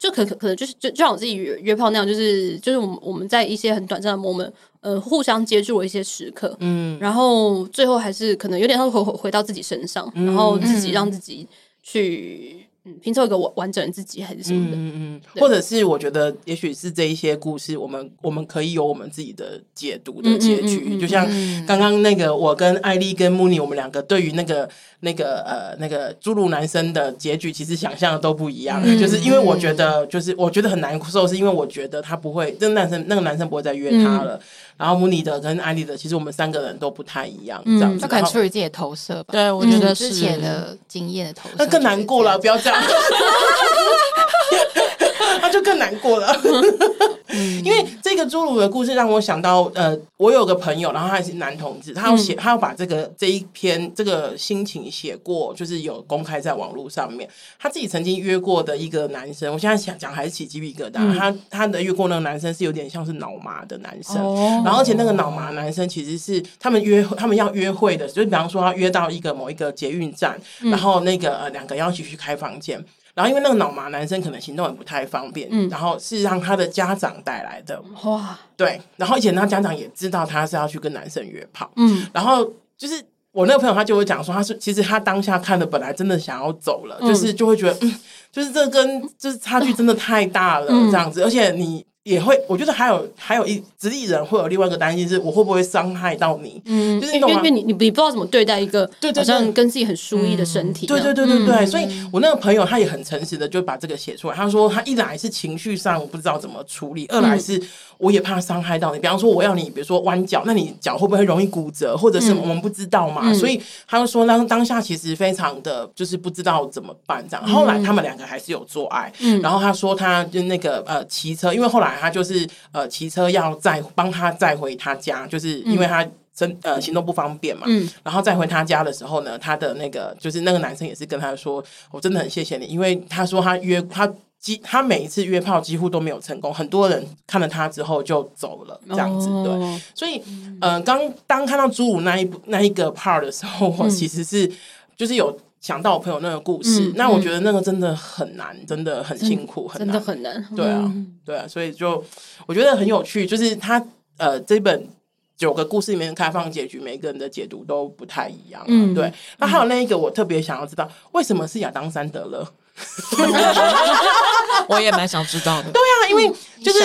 D: 就可可可能就是就就像我自己约约炮那样，就是就是我们我们在一些很短暂的 moment，呃，互相接触了一些时刻，嗯，然后最后还是可能有点像回回到自己身上，然后自己让自己去。拼凑一个完完整的自己还是什么的，嗯
A: 嗯，或者是我觉得也许是这一些故事，我们我们可以有我们自己的解读的结局，就像刚刚那个我跟艾丽跟穆尼，我们两个对于那个那个呃那个侏儒男生的结局，其实想象的都不一样，就是因为我觉得就是我觉得很难受，是因为我觉得他不会，这个男生那个男生不会再约他了。然后穆尼的跟艾丽的，其实我们三个人都不太一样，这样子。
B: 他可能出于自己的投射吧。
C: 对，我觉得
B: 之前的经验的投射，
A: 那更难过了，不要这样。<laughs> 那就更难过了，<laughs> 因为这个侏儒的故事让我想到，呃，我有个朋友，然后他是男同志，他要写，他要把这个这一篇这个心情写过，就是有公开在网络上面。他自己曾经约过的一个男生，我现在想讲还是起鸡皮疙瘩。他他的约过那个男生是有点像是脑麻的男生，然后而且那个脑麻男生其实是他们约他们要约会的，就是比方说他约到一个某一个捷运站，然后那个呃两个要一起去开房间。然后因为那个脑麻男生可能行动也不太方便，嗯，然后是让他的家长带来的，哇，对，然后而且他家长也知道他是要去跟男生约炮，嗯，然后就是我那个朋友他就会讲说，他是其实他当下看的本来真的想要走了，嗯、就是就会觉得，嗯，就是这跟就是差距真的太大了，嗯、这样子，而且你。也会，我觉得还有还有一直立人会有另外一个担心是，我会不会伤害到你？嗯，就是因为因为你你你不知道怎么对待一个好像跟自己很疏离的身体。对对对对对，所以我那个朋友他也很诚实的就把这个写出来。他说他一来是情绪上我不知道怎么处理，二来是我也怕伤害到你。比方说我要你，比如说弯脚，那你脚会不会容易骨折，或者是我们不知道嘛？所以他就说当当下其实非常的就是不知道怎么办这样。后来他们两个还是有做爱，嗯然后他说他就那个呃骑车，因为后来。他就是呃骑车要载帮他载回他家，就是因为他身呃行动不方便嘛。嗯，然后再回他家的时候呢，他的那个就是那个男生也是跟他说：“我真的很谢谢你，因为他说他约他几他每一次约炮几乎都没有成功，很多人看了他之后就走了这样子。”对，所以呃刚当看到侏儒那一部那一个 part 的时候，我其实是就是有。想到我朋友那个故事，嗯、那我觉得那个真的很难，嗯、真的很辛苦，很
D: 真的很难。
A: 对啊，嗯、对啊，所以就我觉得很有趣，就是他呃这本九个故事里面的开放结局，每个人的解读都不太一样，啊。嗯，对。那还有那一个，我特别想要知道，为什么是亚当·山德勒？<laughs>
C: 我也蛮想知道的。
A: 对啊，因为就是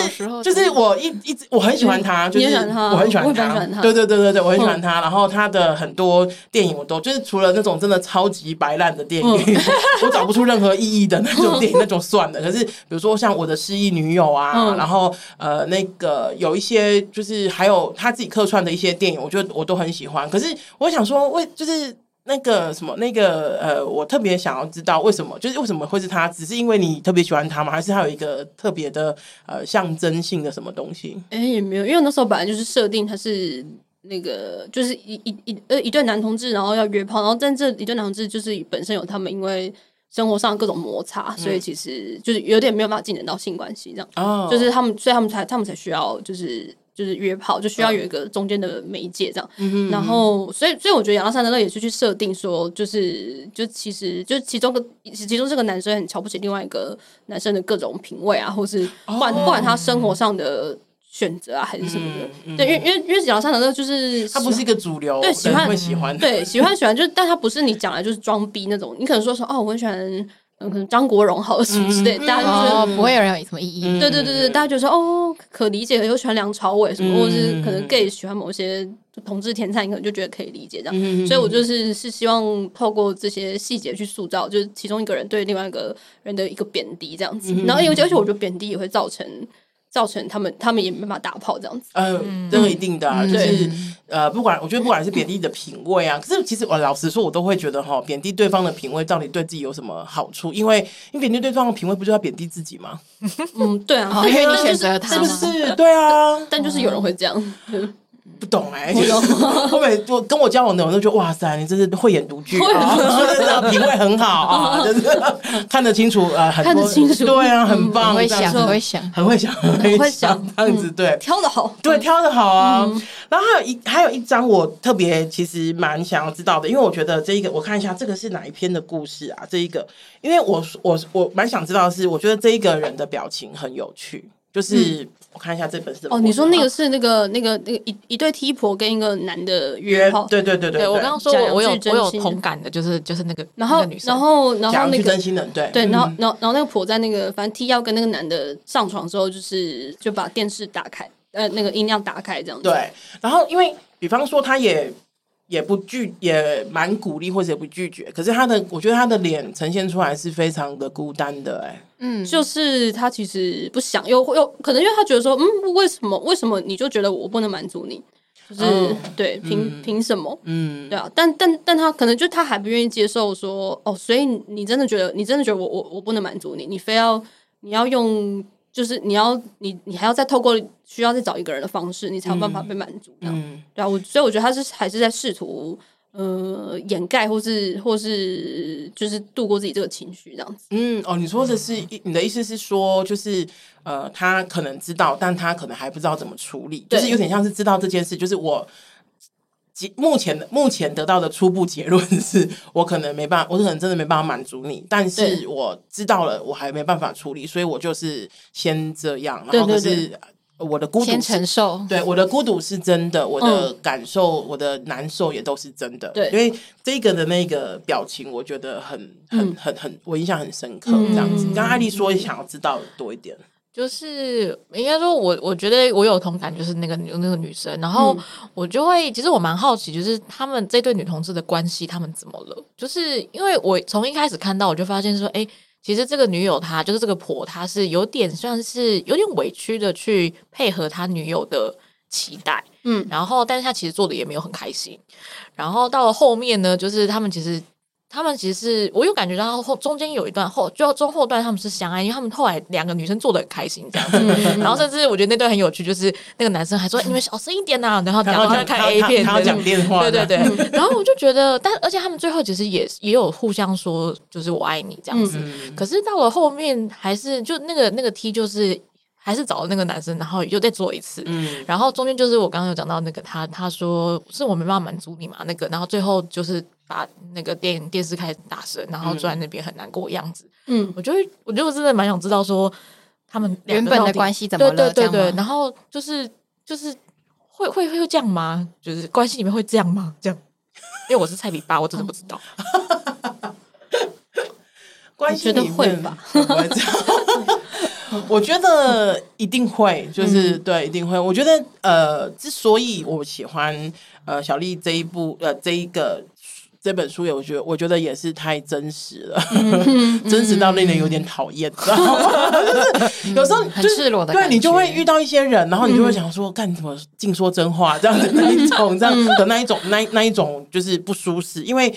A: 就是我一一直我很喜欢他，就是我很喜欢他，对对对对对，我很喜欢他。然后他的很多电影我都就是除了那种真的超级白烂的电影，<laughs> 我找不出任何意义的那种电影，<laughs> 那种算了。可是比如说像我的失忆女友啊，然后呃那个有一些就是还有他自己客串的一些电影，我觉得我都很喜欢。可是我想说，为就是。那个什么，那个呃，我特别想要知道为什么，就是为什么会是他？只是因为你特别喜欢他吗？还是他有一个特别的呃象征性的什么东西？
D: 哎、欸，也没有，因为那时候本来就是设定他是那个，就是一一一呃一对男同志，然后要约炮，然后但这一对男同志就是本身有他们因为生活上各种摩擦，所以其实就是有点没有办法进展到性关系这样。哦，就是他们，所以他们才他们才需要就是。就是约炮就需要有一个中间的媒介这样，嗯、然后所以所以我觉得亚当·山德勒也是去设定说，就是就其实就其中个其中这个男生很瞧不起另外一个男生的各种品味啊，或是不管、哦、不管他生活上的选择啊还是什么的，嗯、对，因为因为因为亚当·山德勒就是
A: 他不是一个主流，
D: 对，喜欢
A: 会喜欢，
D: 对，喜欢喜欢，就是但他不是你讲来就是装逼那种，你可能说说哦，我很喜欢。可能张国荣好什么之类，大家就觉得
B: 不会有人有什么异议。
D: 对对对对，大家就说哦，可理解，又喜欢梁朝伟什么，或者是可能 gay 喜欢某些同志天才，你可能就觉得可以理解这样。所以我就是是希望透过这些细节去塑造，就是其中一个人对另外一个人的一个贬低这样子。然后而且而且我觉得贬低也会造成。造成他们，他们也没办法打炮这样子。
A: 嗯，这个一定的，啊就是呃，不管我觉得不管是贬低的品味啊，可是其实我老实说，我都会觉得哈，贬低对方的品味到底对自己有什么好处？因为你贬低对方的品味，不就要贬低自己吗？
D: 嗯，对啊，
B: 因为你选择他，
A: 是不是？对啊，
D: 但就是有人会这样。
A: 不懂哎，就是后面就跟我交往的我都觉得哇塞，你真是慧眼独具啊，真的品味很好啊，<laughs> 真是看得清楚啊，很多对啊，很棒，
B: 很会想，很会想，
A: 很会想，很会想这样子，对，
D: 挑的好，
A: 对，挑的好啊。然后还有一还有一张我特别其实蛮想要知道的，因为我觉得这一个我看一下这个是哪一篇的故事啊？这一个，因为我我我蛮想知道的是，我觉得这一个人的表情很有趣。就是。我看一下这本是
D: 哦，你说那个是那个那个那个一一对 T 婆跟一个男的约炮，
A: 对对对对，
C: 我刚刚说我我有我有同感的，就是就是那个
D: 然后然后然后那个
A: 真心的对
D: 对，然后然后然后那个婆在那个反正 T 要跟那个男的上床之后，就是就把电视打开，呃，那个音量打开这样子。
A: 对，然后因为比方说他也。也不拒，也蛮鼓励或者也不拒绝。可是他的，我觉得他的脸呈现出来是非常的孤单的，哎，
D: 嗯，就是他其实不想，又又可能因为他觉得说，嗯，为什么为什么你就觉得我不能满足你？就是、嗯、对，凭凭、嗯、什么？嗯，对啊，但但但他可能就他还不愿意接受说，哦，所以你真的觉得你真的觉得我我我不能满足你，你非要你要用。就是你要你你还要再透过需要再找一个人的方式，你才有办法被满足。嗯，对啊，我所以我觉得他是还是在试图呃掩盖或是或是就是度过自己这个情绪这样子。
A: 嗯，哦，你说的是你的意思是说，就是呃，他可能知道，但他可能还不知道怎么处理，就是有点像是知道这件事，就是我。目前的目前得到的初步结论是我可能没办法，我可能真的没办法满足你，但是我知道了，我还没办法处理，所以我就是先这样。然后可是我的孤独
B: 先承受，
A: 对我的孤独是真的，我的感受、嗯、我的难受也都是真的。对，因为这个的那个表情，我觉得很很很很，我印象很深刻。这样子，刚、嗯、艾丽说想要知道多一点。
C: 就是应该说我，我我觉得我有同感，就是那个那个女生，然后我就会，其实我蛮好奇，就是他们这对女同志的关系，他们怎么了？就是因为我从一开始看到，我就发现说，哎，其实这个女友她就是这个婆，她是有点算是有点委屈的去配合他女友的期待，嗯，然后但是他其实做的也没有很开心，然后到了后面呢，就是他们其实。他们其实是我有感觉到后中间有一段后就中后段他们是相爱，因为他们后来两个女生做的很开心这样子，然后甚至我觉得那段很有趣，就是那个男生还说你们小声一点呐、啊，然后然后在看 A 片，
A: 他要讲电话，
C: 对对对，然后我就觉得，但而且他们最后其实也也有互相说就是我爱你这样子，可是到了后面还是就那个那个 T 就是。还是找了那个男生，然后又再做一次，嗯，然后中间就是我刚刚有讲到那个他，他说是我没办法满足你嘛，那个，然后最后就是把那个电电视开始大声，然后坐在那边很难过的样子，嗯，我觉得我就真的蛮想知道说他们
B: 原本的关系怎么了，
C: 对对对，然后就是就是会会会这样吗？就是关系里面会这样吗？这样，因为我是菜比八，我真的不知道，<laughs>
A: 关系里面会吧？我觉得一定会，就是、嗯、对，一定会。我觉得呃，之所以我喜欢呃小丽这一部呃这一个这本书，也我觉得我觉得也是太真实了，嗯、<laughs> 真实到令人有点讨厌，知道吗？<laughs> 就是有时候、就是、
B: 很赤裸的，
A: 对你就会遇到一些人，然后你就会想说，干什么净说真话这样的那一种，这样的那一种那那一种就是不舒适，因为。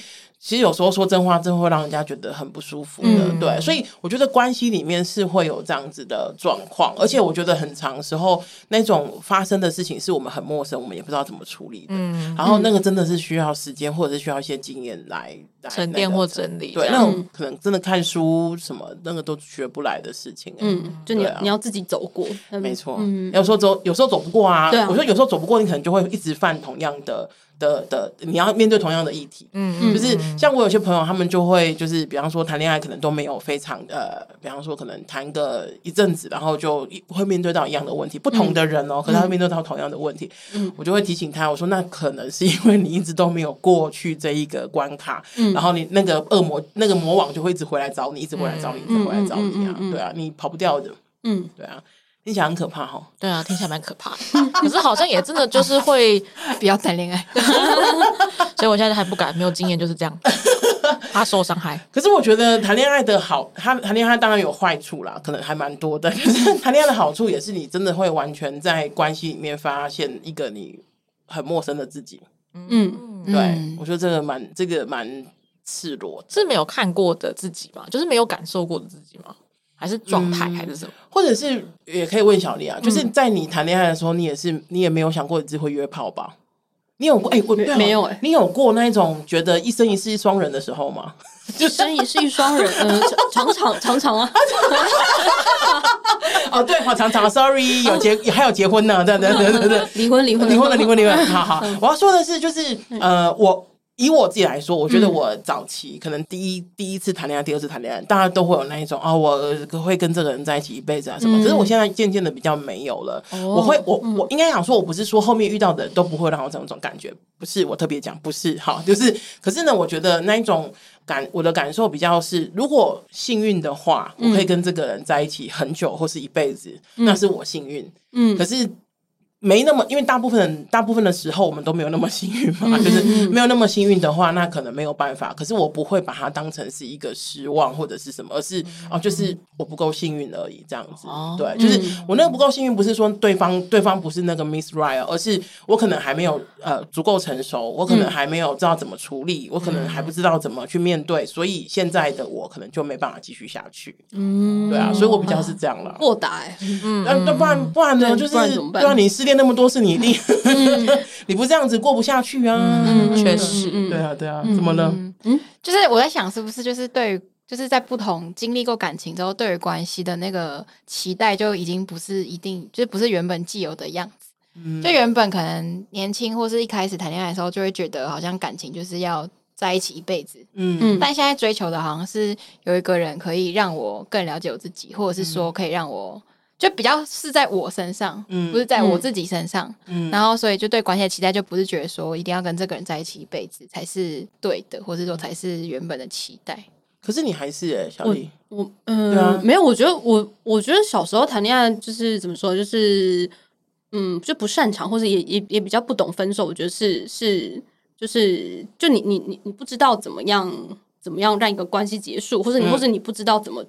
A: 其实有时候说真话，真的会让人家觉得很不舒服的，嗯、对。所以我觉得关系里面是会有这样子的状况，而且我觉得很长时候那种发生的事情是我们很陌生，我们也不知道怎么处理的。嗯，然后那个真的是需要时间，或者是需要一些经验来
C: 沉淀或整理。
A: 对，那种可能真的看书什么那个都学不来的事情。
D: 嗯，就你、啊、你要自己走过，
A: 没错。嗯，有时候走，有时候走不过啊。对啊，我说有时候走不过，你可能就会一直犯同样的。的的，你要面对同样的议题，嗯嗯，就是像我有些朋友，他们就会就是，比方说谈恋爱，可能都没有非常呃，比方说可能谈个一阵子，然后就会面对到一样的问题，不同的人哦，可是他会面对到同样的问题，嗯，我就会提醒他，我说那可能是因为你一直都没有过去这一个关卡，嗯，然后你那个恶魔那个魔王就会一直回来找你，一直回来找你，一直回来找你啊，对啊，你跑不掉的，嗯，对啊。听起来很可怕哈，
C: 对啊，听起来蛮可怕的。<laughs> 可是好像也真的就是会 <laughs>
B: 比较谈恋爱，<laughs>
C: 所以我现在还不敢，没有经验就是这样，怕受伤害。
A: 可是我觉得谈恋爱的好，他谈恋爱当然有坏处啦，可能还蛮多的。可是谈恋爱的好处也是你真的会完全在关系里面发现一个你很陌生的自己。嗯，对，嗯、我觉得这个蛮这个蛮赤裸，
C: 是没有看过的自己吗？就是没有感受过的自己吗？还是状态，还是什么？
A: 或者是也可以问小丽啊，就是在你谈恋爱的时候，你也是你也没有想过你自己会约炮吧？你有过？哎，我
D: 没有哎。
A: 你有过那一种觉得一生一世一双人的时候吗？<laughs>
D: 一生一世一双人，<laughs> 嗯，<laughs> 常常常常啊。
A: 哦，对，好常常。Sorry，有结还有结婚呢，对对对对对，
D: 离婚离婚
A: 离婚了离婚离婚。好好，我要说的是，就是呃，我。以我自己来说，我觉得我早期可能第一第一次谈恋爱，第二次谈恋爱，大家都会有那一种啊、哦，我会跟这个人在一起一辈子啊什么。可是我现在渐渐的比较没有了。我会，我我应该想说，我不是说后面遇到的都不会让我这种感觉，不是我特别讲，不是哈，<laughs> 就是。可是呢，我觉得那一种感，我的感受比较是，如果幸运的话，我可以跟这个人在一起很久或是一辈子，那是我幸运。嗯，可是。没那么，因为大部分人大部分的时候我们都没有那么幸运嘛，就是没有那么幸运的话，那可能没有办法。可是我不会把它当成是一个失望或者是什么，而是哦，就是我不够幸运而已，这样子。对，就是我那个不够幸运，不是说对方对方不是那个 Miss Right，而是我可能还没有呃足够成熟，我可能还没有知道怎么处理，我可能还不知道怎么去面对，所以现在的我可能就没办法继续下去。嗯，对啊，所以我比较是这样了。
D: 豁达，嗯，
A: 那那不然不然呢？就是不然，你是。练那么多是，你一定，<laughs> 你不这样子过不下去啊！
C: 确实，
A: 对啊，对啊，怎么了？
B: 嗯，就是我在想，是不是就是对于，就是在不同经历过感情之后，对于关系的那个期待，就已经不是一定，就是不是原本既有的样子。就原本可能年轻或是一开始谈恋爱的时候，就会觉得好像感情就是要在一起一辈子。嗯嗯，但现在追求的好像是有一个人可以让我更了解我自己，或者是说可以让我。就比较是在我身上，嗯，不是在我自己身上，嗯，然后所以就对关系的期待就不是觉得说一定要跟这个人在一起一辈子才是对的，或者说才是原本的期待。
A: 可是你还是哎、欸，小丽，
D: 我嗯，对啊，没有，我觉得我我觉得小时候谈恋爱就是怎么说，就是嗯，就不擅长，或者也也也比较不懂分手。我觉得是是就是就你你你你不知道怎么样怎么样让一个关系结束，或者你、嗯、或者你不知道怎么。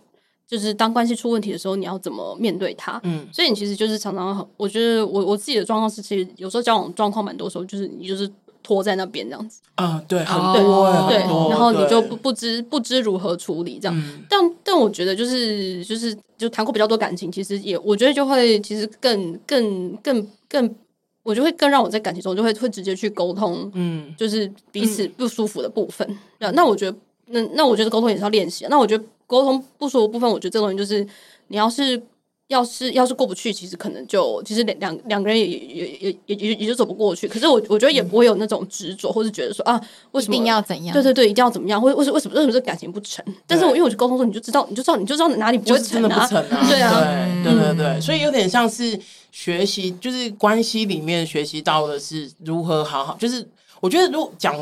D: 就是当关系出问题的时候，你要怎么面对他？嗯，所以你其实就是常常很，我觉得我我自己的状况是，其实有时候交往状况蛮多时候，就是你就是拖在那边这样子
A: 啊，对，很
D: 多，对，然后你就不不知不知如何处理这样。但但我觉得就是就是就谈过比较多感情，其实也我觉得就会其实更更更更，我就会更让我在感情中就会会直接去沟通，嗯，就是彼此不舒服的部分。那那我觉得那那我觉得沟通也是要练习。那我觉得。沟通不说的部分，我觉得这个东西就是，你要是要是要是过不去，其实可能就其实两两两个人也也也也也也就走不过去。可是我我觉得也不会有那种执着，或是觉得说啊，为什么一定要怎样？对对对，一定要怎么样？或为什为什么为什么这感情不成？但是我因为我去沟通说，你就知道，你就知道，你就知道哪里不会成啊？
A: 不成啊对啊，对对对对，所以有点像是学习，就是关系里面学习到的是如何好好，就是我觉得如果讲。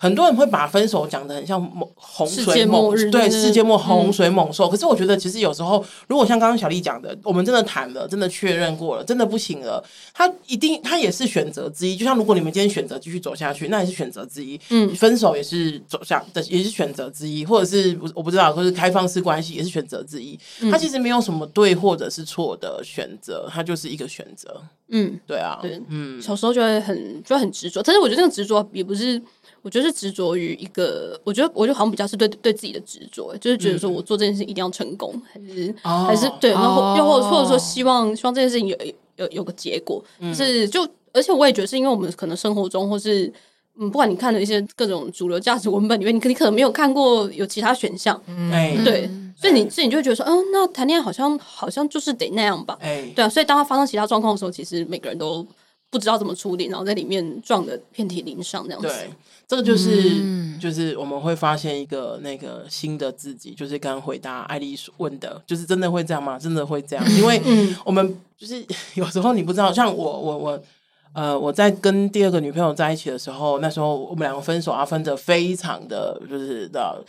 A: 很多人会把分手讲的很像猛洪水猛对世界末洪水猛兽，可是我觉得其实有时候，如果像刚刚小丽讲的，我们真的谈了，真的确认过了，真的不行了，他一定他也是选择之一。就像如果你们今天选择继续走下去，那也是选择之一。嗯，分手也是走向的，也是选择之一，或者是我不知道，或是开放式关系也是选择之一。他其实没有什么对或者是错的选择，他就是一个选择。嗯，对啊，对，嗯，
D: 小时候就会很就会很执着，但是我觉得那个执着也不是。我觉得是执着于一个，我觉得我觉得好像比较是对对自己的执着，就是觉得说我做这件事一定要成功，还是、哦、还是对，然后又或者或者说希望希望这件事情有有有个结果，是就而且我也觉得是因为我们可能生活中或是嗯，不管你看的一些各种主流价值文本里面，你可你可能没有看过有其他选项，嗯，对，所以你自己就会觉得说，嗯，那谈恋爱好像好像就是得那样吧，哎，对啊，所以当他发生其他状况的时候，其实每个人都不知道怎么处理，然后在里面撞的遍体鳞伤这样子。
A: 对，这个就是、嗯、就是我们会发现一个那个新的自己，就是刚刚回答艾丽问的，就是真的会这样吗？真的会这样？因为我们就是有时候你不知道，像我我我呃我在跟第二个女朋友在一起的时候，那时候我们两个分手啊，分的非常的就是的。呃，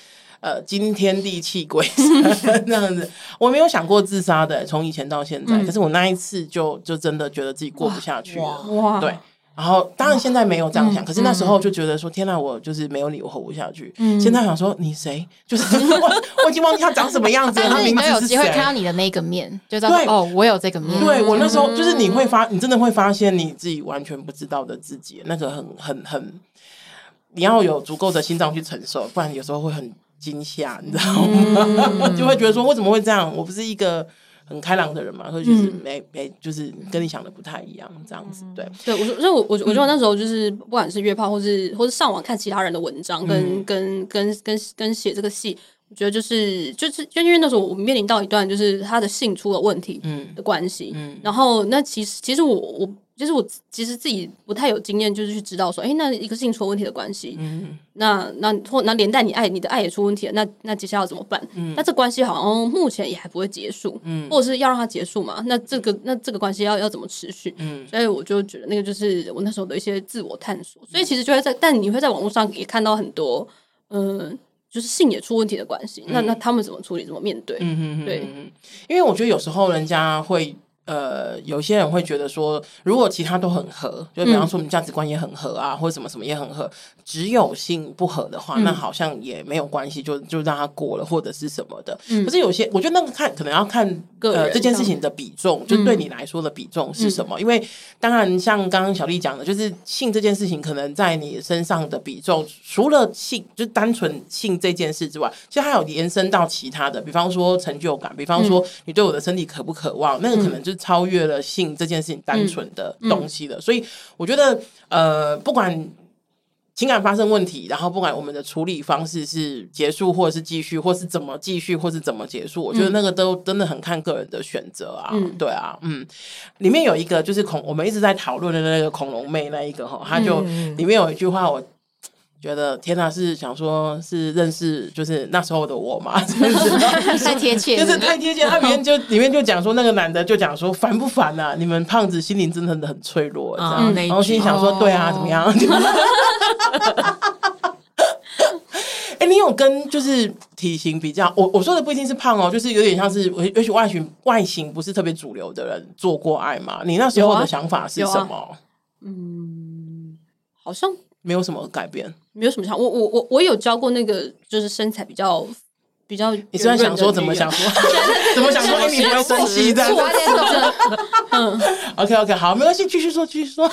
A: 惊天地泣鬼神 <laughs> 这样子，我没有想过自杀的，从以前到现在。嗯、可是我那一次就就真的觉得自己过不下去了，哇！对，然后当然现在没有这样想，哇可是那时候就觉得说，天哪，我就是没有理由活不下去。嗯、现在想说，你谁？就是 <laughs> 我，我已经忘记他长什么样子了。<laughs> 他名字是谁？有机会看
B: 到你的那个面，就知道对哦，我有这个面。
A: 对我那时候就是你会发，你真的会发现你自己完全不知道的自己，那个很很很，你要有足够的心脏去承受，不然有时候会很。惊吓，你知道吗？嗯、<laughs> 就会觉得说，我怎么会这样？我不是一个很开朗的人嘛，所以就是没没，就是跟你想的不太一样，这样子。对，
D: 对我说，所以我我我觉得那时候就是，不管是约炮，或是或是上网看其他人的文章，跟跟跟跟跟写这个戏，我觉得就是就是就因为那时候我面临到一段就是他的性出了问题的关系，嗯，然后那其实其实我我。就是我其实自己不太有经验，就是去知道说，哎，那一个性出问题的关系，嗯，那那或那连带你爱你的爱也出问题了，那那接下来要怎么办？嗯，那这关系好像目前也还不会结束，嗯，或者是要让它结束嘛？那这个那这个关系要要怎么持续？嗯，所以我就觉得那个就是我那时候的一些自我探索，所以其实就会在，但你会在网络上也看到很多，嗯。就是性也出问题的关系，那那他们怎么处理？怎么面对？嗯嗯嗯，对，
A: 因为我觉得有时候人家会。呃，有些人会觉得说，如果其他都很合，就比方说我们价值观也很合啊，嗯、或者什么什么也很合，只有性不合的话，嗯、那好像也没有关系，就就让他过了，或者是什么的。嗯、可是有些，我觉得那个看可能要看个人、呃、这件事情的比重，就对你来说的比重是什么？嗯、因为当然，像刚刚小丽讲的，就是性这件事情，可能在你身上的比重，除了性，就单纯性这件事之外，其实还有延伸到其他的，比方说成就感，比方说你对我的身体渴不渴望，嗯、那个可能就。超越了性这件事情单纯的东西了，嗯嗯、所以我觉得，呃，不管情感发生问题，然后不管我们的处理方式是结束，或者是继续，或是怎么继续，或是怎么结束，我觉得那个都真的很看个人的选择啊。嗯、对啊，嗯，里面有一个就是恐，我们一直在讨论的那个恐龙妹那一个哈，他就里面有一句话我。觉得天呐，是想说，是认识就是那时候的我嘛？真 <laughs> 是 <laughs>
B: 太贴切，
A: 就是太贴切。他里面就里面就讲说，那个男的就讲说，烦不烦啊？你们胖子心灵真的很脆弱，这样。然后心里想说，对啊，怎么样？<laughs> 哎，你有跟就是体型比较，我我说的不一定是胖哦，就是有点像是，也许外形外形不是特别主流的人做过爱嘛？你那时候的想法是什么？
D: 嗯，好像。
A: 没有什么改变，
D: 没有什么想我我我我有教过那个就是身材比较比较，
A: 你虽然想说怎么想说，怎么想说，<laughs> 你不要生气这样。嗯，<laughs> OK OK，好，没关系，继续说，继续说。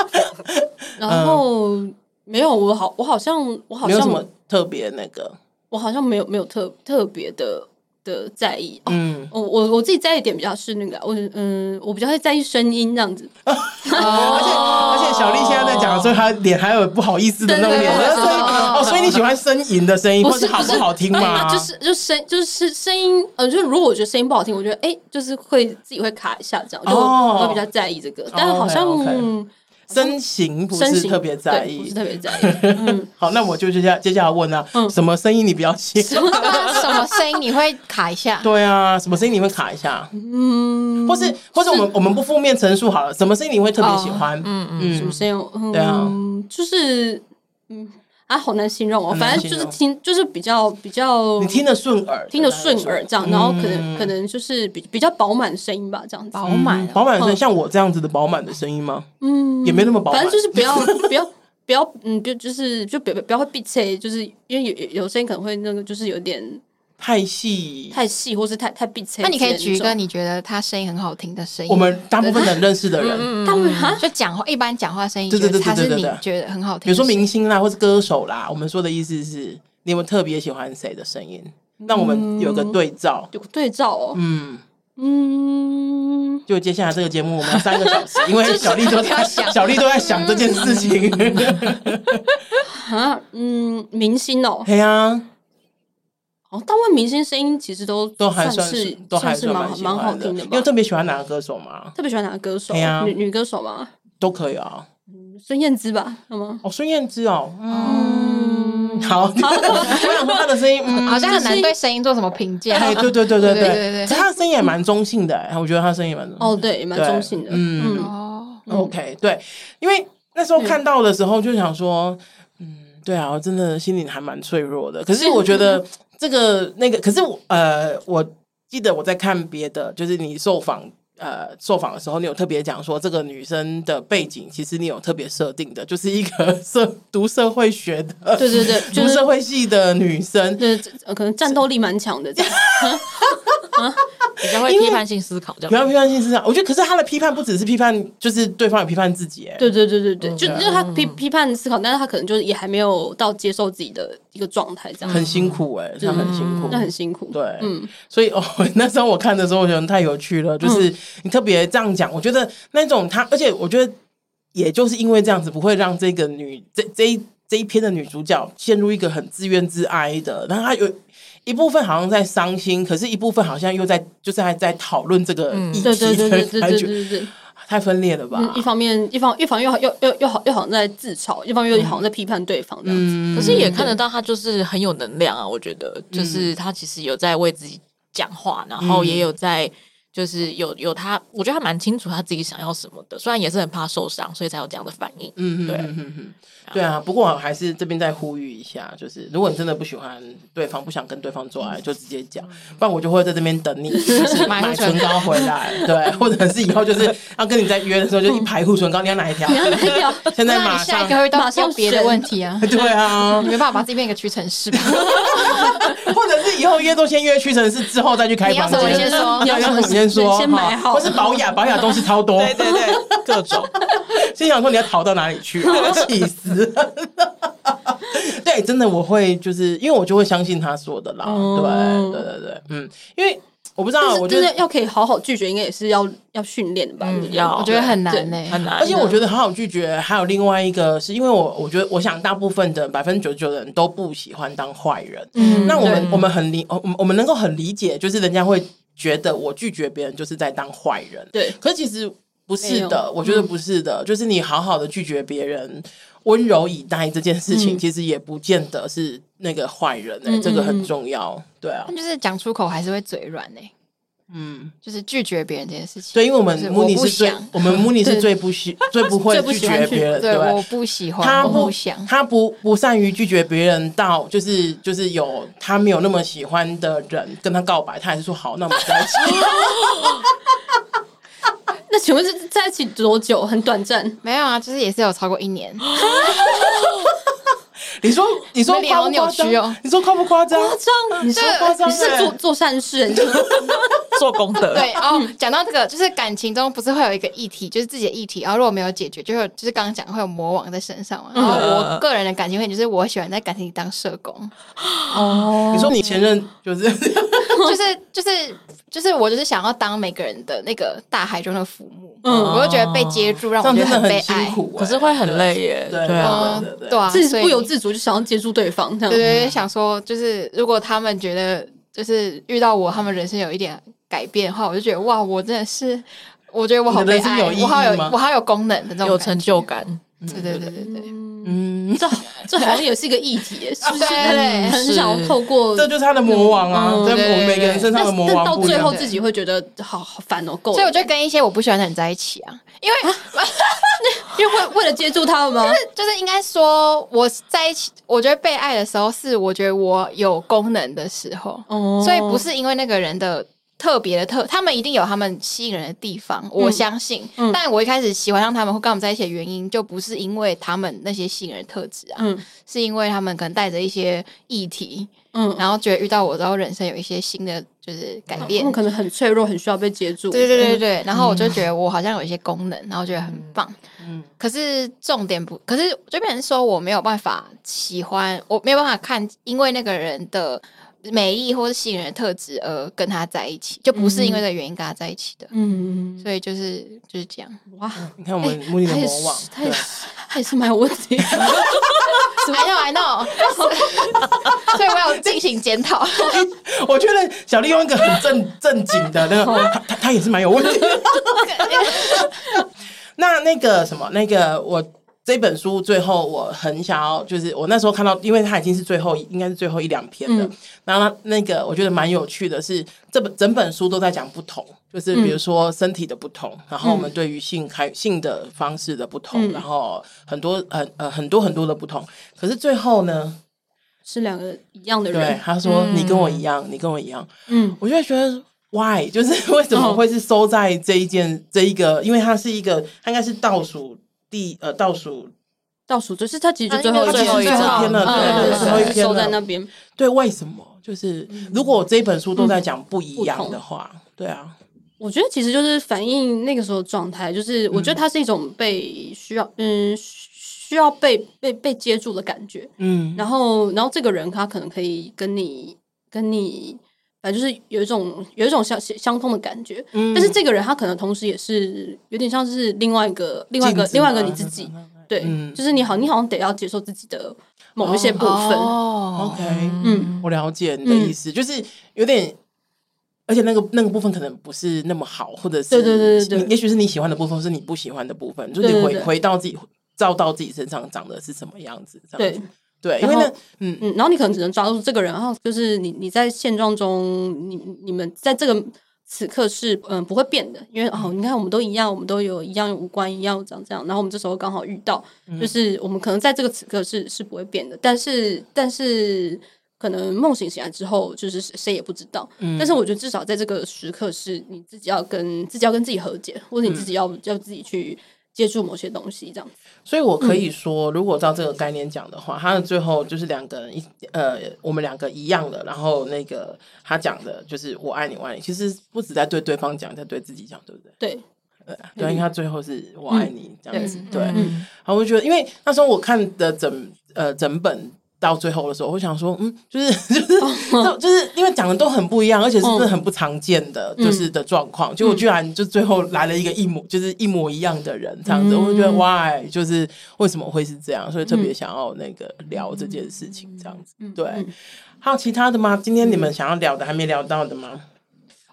A: <laughs>
D: 然后没有，我好，我好像我好像没有什么
A: 特别那个，
D: 我好像没有没有特特别的。的在意，嗯，我我我自己在意点比较是那个，我嗯，我比较会在意声音这样子，<laughs> 而且
A: 而且小丽现在在讲的时候，她脸还有不好意思的那种脸，哦，所以你喜欢呻吟的声音，不是好不好听吗？
D: 就是就声就是声音，呃，就是如果我觉得声音不好听，我觉得哎，就是会自己会卡一下这样，就我会比较在意这个，但是好像。
A: 身形不是特别在意，
D: 不是特别在意。嗯，<laughs>
A: 好，那我就接下接下来问啊，什么声音你比较喜欢？<laughs>
B: 什么声音你会卡一下？
A: 对啊，什么声音你会卡一下？嗯，或是或是我们我们不负面陈述好了，什么声音你会特别喜欢？
D: 嗯嗯，什么声音？
A: 对啊，
D: 就是嗯。啊，好难形容哦，反正就是听，就是比较比较，
A: 你听得顺耳，
D: 听得顺耳这样，然后可能可能就是比比较饱满声音吧，这样子。
A: 饱满，饱满声，像我这样子的饱满的声音吗？嗯，也没那么饱满，
D: 反正就是不要 <laughs> 不要不要，嗯，就就是就不要不要会闭塞，就是因为有有有声音可能会那个，就是有点。
A: 太细，
D: 太细，或是太太闭塞。
B: 那你可以举一个你觉得他声音很好听的声音。
A: 我们大部分人认识的人，
D: 大部分
B: 就讲话一般讲话声音，对对对对对对，觉得很好听。
A: 比如说明星啦，或是歌手啦，我们说的意思是，你有没有特别喜欢谁的声音？那我们有个对照，
D: 有个对照哦。
A: 嗯嗯，就接下来这个节目，我们要三个小时，因为小丽都在想，小丽都在想这件事情。<laughs>
D: 啊，嗯，明星哦，
A: 对啊。
D: 哦，大部分明星声音其实都
A: 都还算是都还是蛮
D: 蛮好听的。
A: 你有特别喜欢哪个歌手吗？
D: 特别喜欢哪个歌手？女女歌手吗？
A: 都可以啊。
D: 孙燕姿吧，好吗？
A: 哦，孙燕姿哦，嗯，好。<laughs> 我想说她的声音，
B: 好像很难对声音做什么评价。
A: 对对对对对对对，她的声音也蛮中性的，我觉得她声音蛮
D: 哦，对，蛮中性的。嗯
A: 哦，OK，对，因为那时候看到的时候就想说，嗯，对啊，我真的心里还蛮脆弱的。可是我觉得。这个那个，可是我呃，我记得我在看别的，就是你受访呃受访的时候，你有特别讲说，这个女生的背景其实你有特别设定的，就是一个社 <laughs> 读社会学的，
D: 对对对，
A: 读社会系的女生，
D: 对，可能战斗力蛮强的这样。<laughs>
C: 比较会批判性思考，这样。
A: 比较批判性思考，我觉得，可是他的批判不只是批判，就是对方也批判自己，哎。
D: 对对对对对，就就是他批批判思考，但是他可能就是也还没有到接受自己的一个状态，这样。
A: 很辛苦哎，他很辛苦，
D: 那很辛苦。
A: 对，嗯。所以哦，<laughs> 那时候我看的时候，我觉得太有趣了，就是你特别这样讲，我觉得那种他，而且我觉得，也就是因为这样子，不会让这个女这这一这一篇的女主角陷入一个很自怨自哀的，然后她有。一部分好像在伤心，可是一部分好像又在就是还在讨论这个议题的感觉，太分裂了吧？
D: 一方面，一方一方又又又又好又好像在自嘲，一方面又好像在批判对方这样子。
C: 嗯、可是也看得到他就是很有能量啊，我觉得就是他其实有在为自己讲话，然后也有在。就是有有他，我觉得他蛮清楚他自己想要什么的，虽然也是很怕受伤，所以才有这样的反应。嗯对，嗯嗯
A: 对啊。不过我还是这边再呼吁一下，就是如果你真的不喜欢对方，不想跟对方做爱，就直接讲，不然我就会在这边等你，就是买唇膏回来，<laughs> 对，或者是以后就是要跟你在约的时候，就一排护唇膏，你要哪一条？
D: 你要哪一条？<laughs>
A: 现在马上，
B: 下一个会到别的问题啊？<laughs>
A: 对啊，
B: 你没办法把自己变一个屈臣氏吧？
A: 或者是以后约都先约屈臣氏，之后再去开房间。
B: 你要什么先说？
A: 你要什么先说？
D: 先买好。
A: 或是保雅，<laughs> 保雅东西超多，
C: 对对对，各种。<laughs>
A: 心想说你要逃到哪里去？<laughs> 气死！对，真的我会就是因为我就会相信他说的啦。对对对对，嗯，因为我不知道，我觉得
D: 要可以好好拒绝，应该也是要要训练的吧？
C: 要，
B: 我觉得很难呢，
C: 很难。
A: 而且我觉得好好拒绝，还有另外一个，是因为我我觉得，我想大部分的百分之九十九的人都不喜欢当坏人。嗯，那我们我们很理，我我们能够很理解，就是人家会。觉得我拒绝别人就是在当坏人，
D: 对。
A: 可是其实不是的，我觉得不是的，就是你好好的拒绝别人，温柔以待这件事情，其实也不见得是那个坏人哎，这个很重要，对啊。
B: 就是讲出口还是会嘴软哎。嗯，就是拒绝别人这件事情。
A: 对，因为我们穆尼是最，我们穆尼是最不喜、最不会 <laughs> 拒绝别人。
B: 对，我不喜欢，
A: 他不想，他不不善于拒绝别人，到就是就是有他没有那么喜欢的人跟他告白，他还是说好，那我们在一起。<laughs>
D: 那请问是在一起多久？很短暂？
B: 没有啊，就是也是有超过一年。<laughs>
A: 你说，你说夸不扭曲哦？你说夸不夸张？
D: 夸张？你说夸张？你是做做善事，<laughs>
C: 做功德。
B: 对哦，讲到这个，就是感情中不是会有一个议题，就是自己的议题，然后如果没有解决，就会就是刚刚讲会有魔王在身上嘛。然后我个人的感情会就是我喜欢在感情里当社工。
A: 哦，你说你前任就是 <laughs>
B: 就是就是就是我就是想要当每个人的那个大海中的浮木，嗯，我就觉得被接住让我觉得很悲哀，
C: 可是会很累耶。对啊，
B: 对啊，
D: 自己不由自主。我就想要接住对方，这样对
B: 对对，想说就是如果他们觉得就是遇到我，他们人生有一点改变的话，我就觉得哇，我真的是，我觉得我好悲哀，我好有我好有功能的这种
C: 有成就感。
B: 对对对对对，
D: 嗯，这 <laughs> 这好像也是一个议题，是不是？很少透过，
A: 这就是他的魔王啊，在我们每个人身上的魔王，
D: 到最后自己会觉得好好烦哦，够。
B: 所以我就跟一些我不喜欢的人在一起啊，因为。<laughs>
D: 因为为为了接住他们吗？
B: 就是就是应该说我在一起，我觉得被爱的时候是我觉得我有功能的时候，哦，所以不是因为那个人的特别的特，他们一定有他们吸引人的地方，我相信。嗯，但我一开始喜欢上他们或跟我们在一起的原因，就不是因为他们那些吸引人的特质啊，嗯，是因为他们可能带着一些议题。嗯，然后觉得遇到我之后，人生有一些新的就是改变，他们
D: 可能很脆弱，很需要被接住。
B: 对对对对，然后我就觉得我好像有一些功能，然后觉得很棒。嗯，可是重点不，可是这边说我没有办法喜欢，我没有办法看，因为那个人的美意或是吸引人的特质而跟他在一起，就不是因为这个原因跟他在一起的。嗯，所以就是就是这样。哇，
A: 你看我们目的的魔王，
D: 他也是他也是蛮有问题。
B: 还要还闹，所以我要进行检讨。<laughs>
A: 我觉得小丽用一个很正正经的那个，他他他也是蛮有问题的。<laughs> <laughs> 那那个什么，那个我这本书最后我很想要，就是我那时候看到，因为它已经是最后，应该是最后一两篇了。然后那个我觉得蛮有趣的是，这本整本书都在讲不同，就是比如说身体的不同，然后我们对于性开性的方式的不同，然后很多很呃很多很多的不同。可是最后呢，
D: 是两个一样的人。
A: 对，他说你跟我一样，你跟我一样。嗯，我就会觉得。Why？就是 <laughs> 为什么会是收在这一件、哦、这一个？因为它是一个，它应该是倒数第呃倒数
D: 倒数，就是他其实就最后最后一篇了，
A: 对，最后一篇
D: 收在那边。
A: 对，为什么？就是如果这本书都在讲不一样的话，嗯、对啊，
D: 我觉得其实就是反映那个时候状态，就是我觉得它是一种被需要，嗯，需要被被被接住的感觉，嗯，然后然后这个人他可能可以跟你跟你。就是有一种有一种相相通的感觉，嗯、但是这个人他可能同时也是有点像是另外一个另外一个另外一个你自己，对，嗯、就是你好，你好像得要接受自己的某一些部分。
A: 哦，OK，嗯，我了解你的意思，嗯、就是有点而且那个那个部分可能不是那么好，或者是
D: 对对对对，
A: 也许是你喜欢的部分，是你不喜欢的部分，就是你回回到自己照到自己身上长的是什么样子，这样子对对，因为那嗯
D: 嗯，然后你可能只能抓住这个人，然后就是你你在现状中，你你们在这个。此刻是嗯不会变的，因为哦，你看我们都一样，我们都有一样五官一样长这样，然后我们这时候刚好遇到，嗯、就是我们可能在这个此刻是是不会变的，但是但是可能梦醒醒来之后，就是谁也不知道。嗯、但是我觉得至少在这个时刻，是你自己要跟自己要跟自己和解，或者你自己要、嗯、要自己去。接触某些东西，这样子，
A: 所以我可以说，如果照这个概念讲的话，他的最后就是两个人一呃，我们两个一样的，然后那个他讲的就是我爱你，我爱你，其实不止在对对方讲，在对自己讲，对不对？
D: 对，
A: 对，因为他最后是我爱你这样子，对。然后我觉得，因为那时候我看的整呃整本。到最后的时候，我想说，嗯，就是 <laughs> 就是就就是因为讲的都很不一样，而且是真的很不常见的，就是的状况。结果居然就最后来了一个一模就是一模一样的人，这样子，我就觉得 why，就是为什么会是这样？所以特别想要那个聊这件事情，这样子。对，还有其他的吗？今天你们想要聊的还没聊到的吗？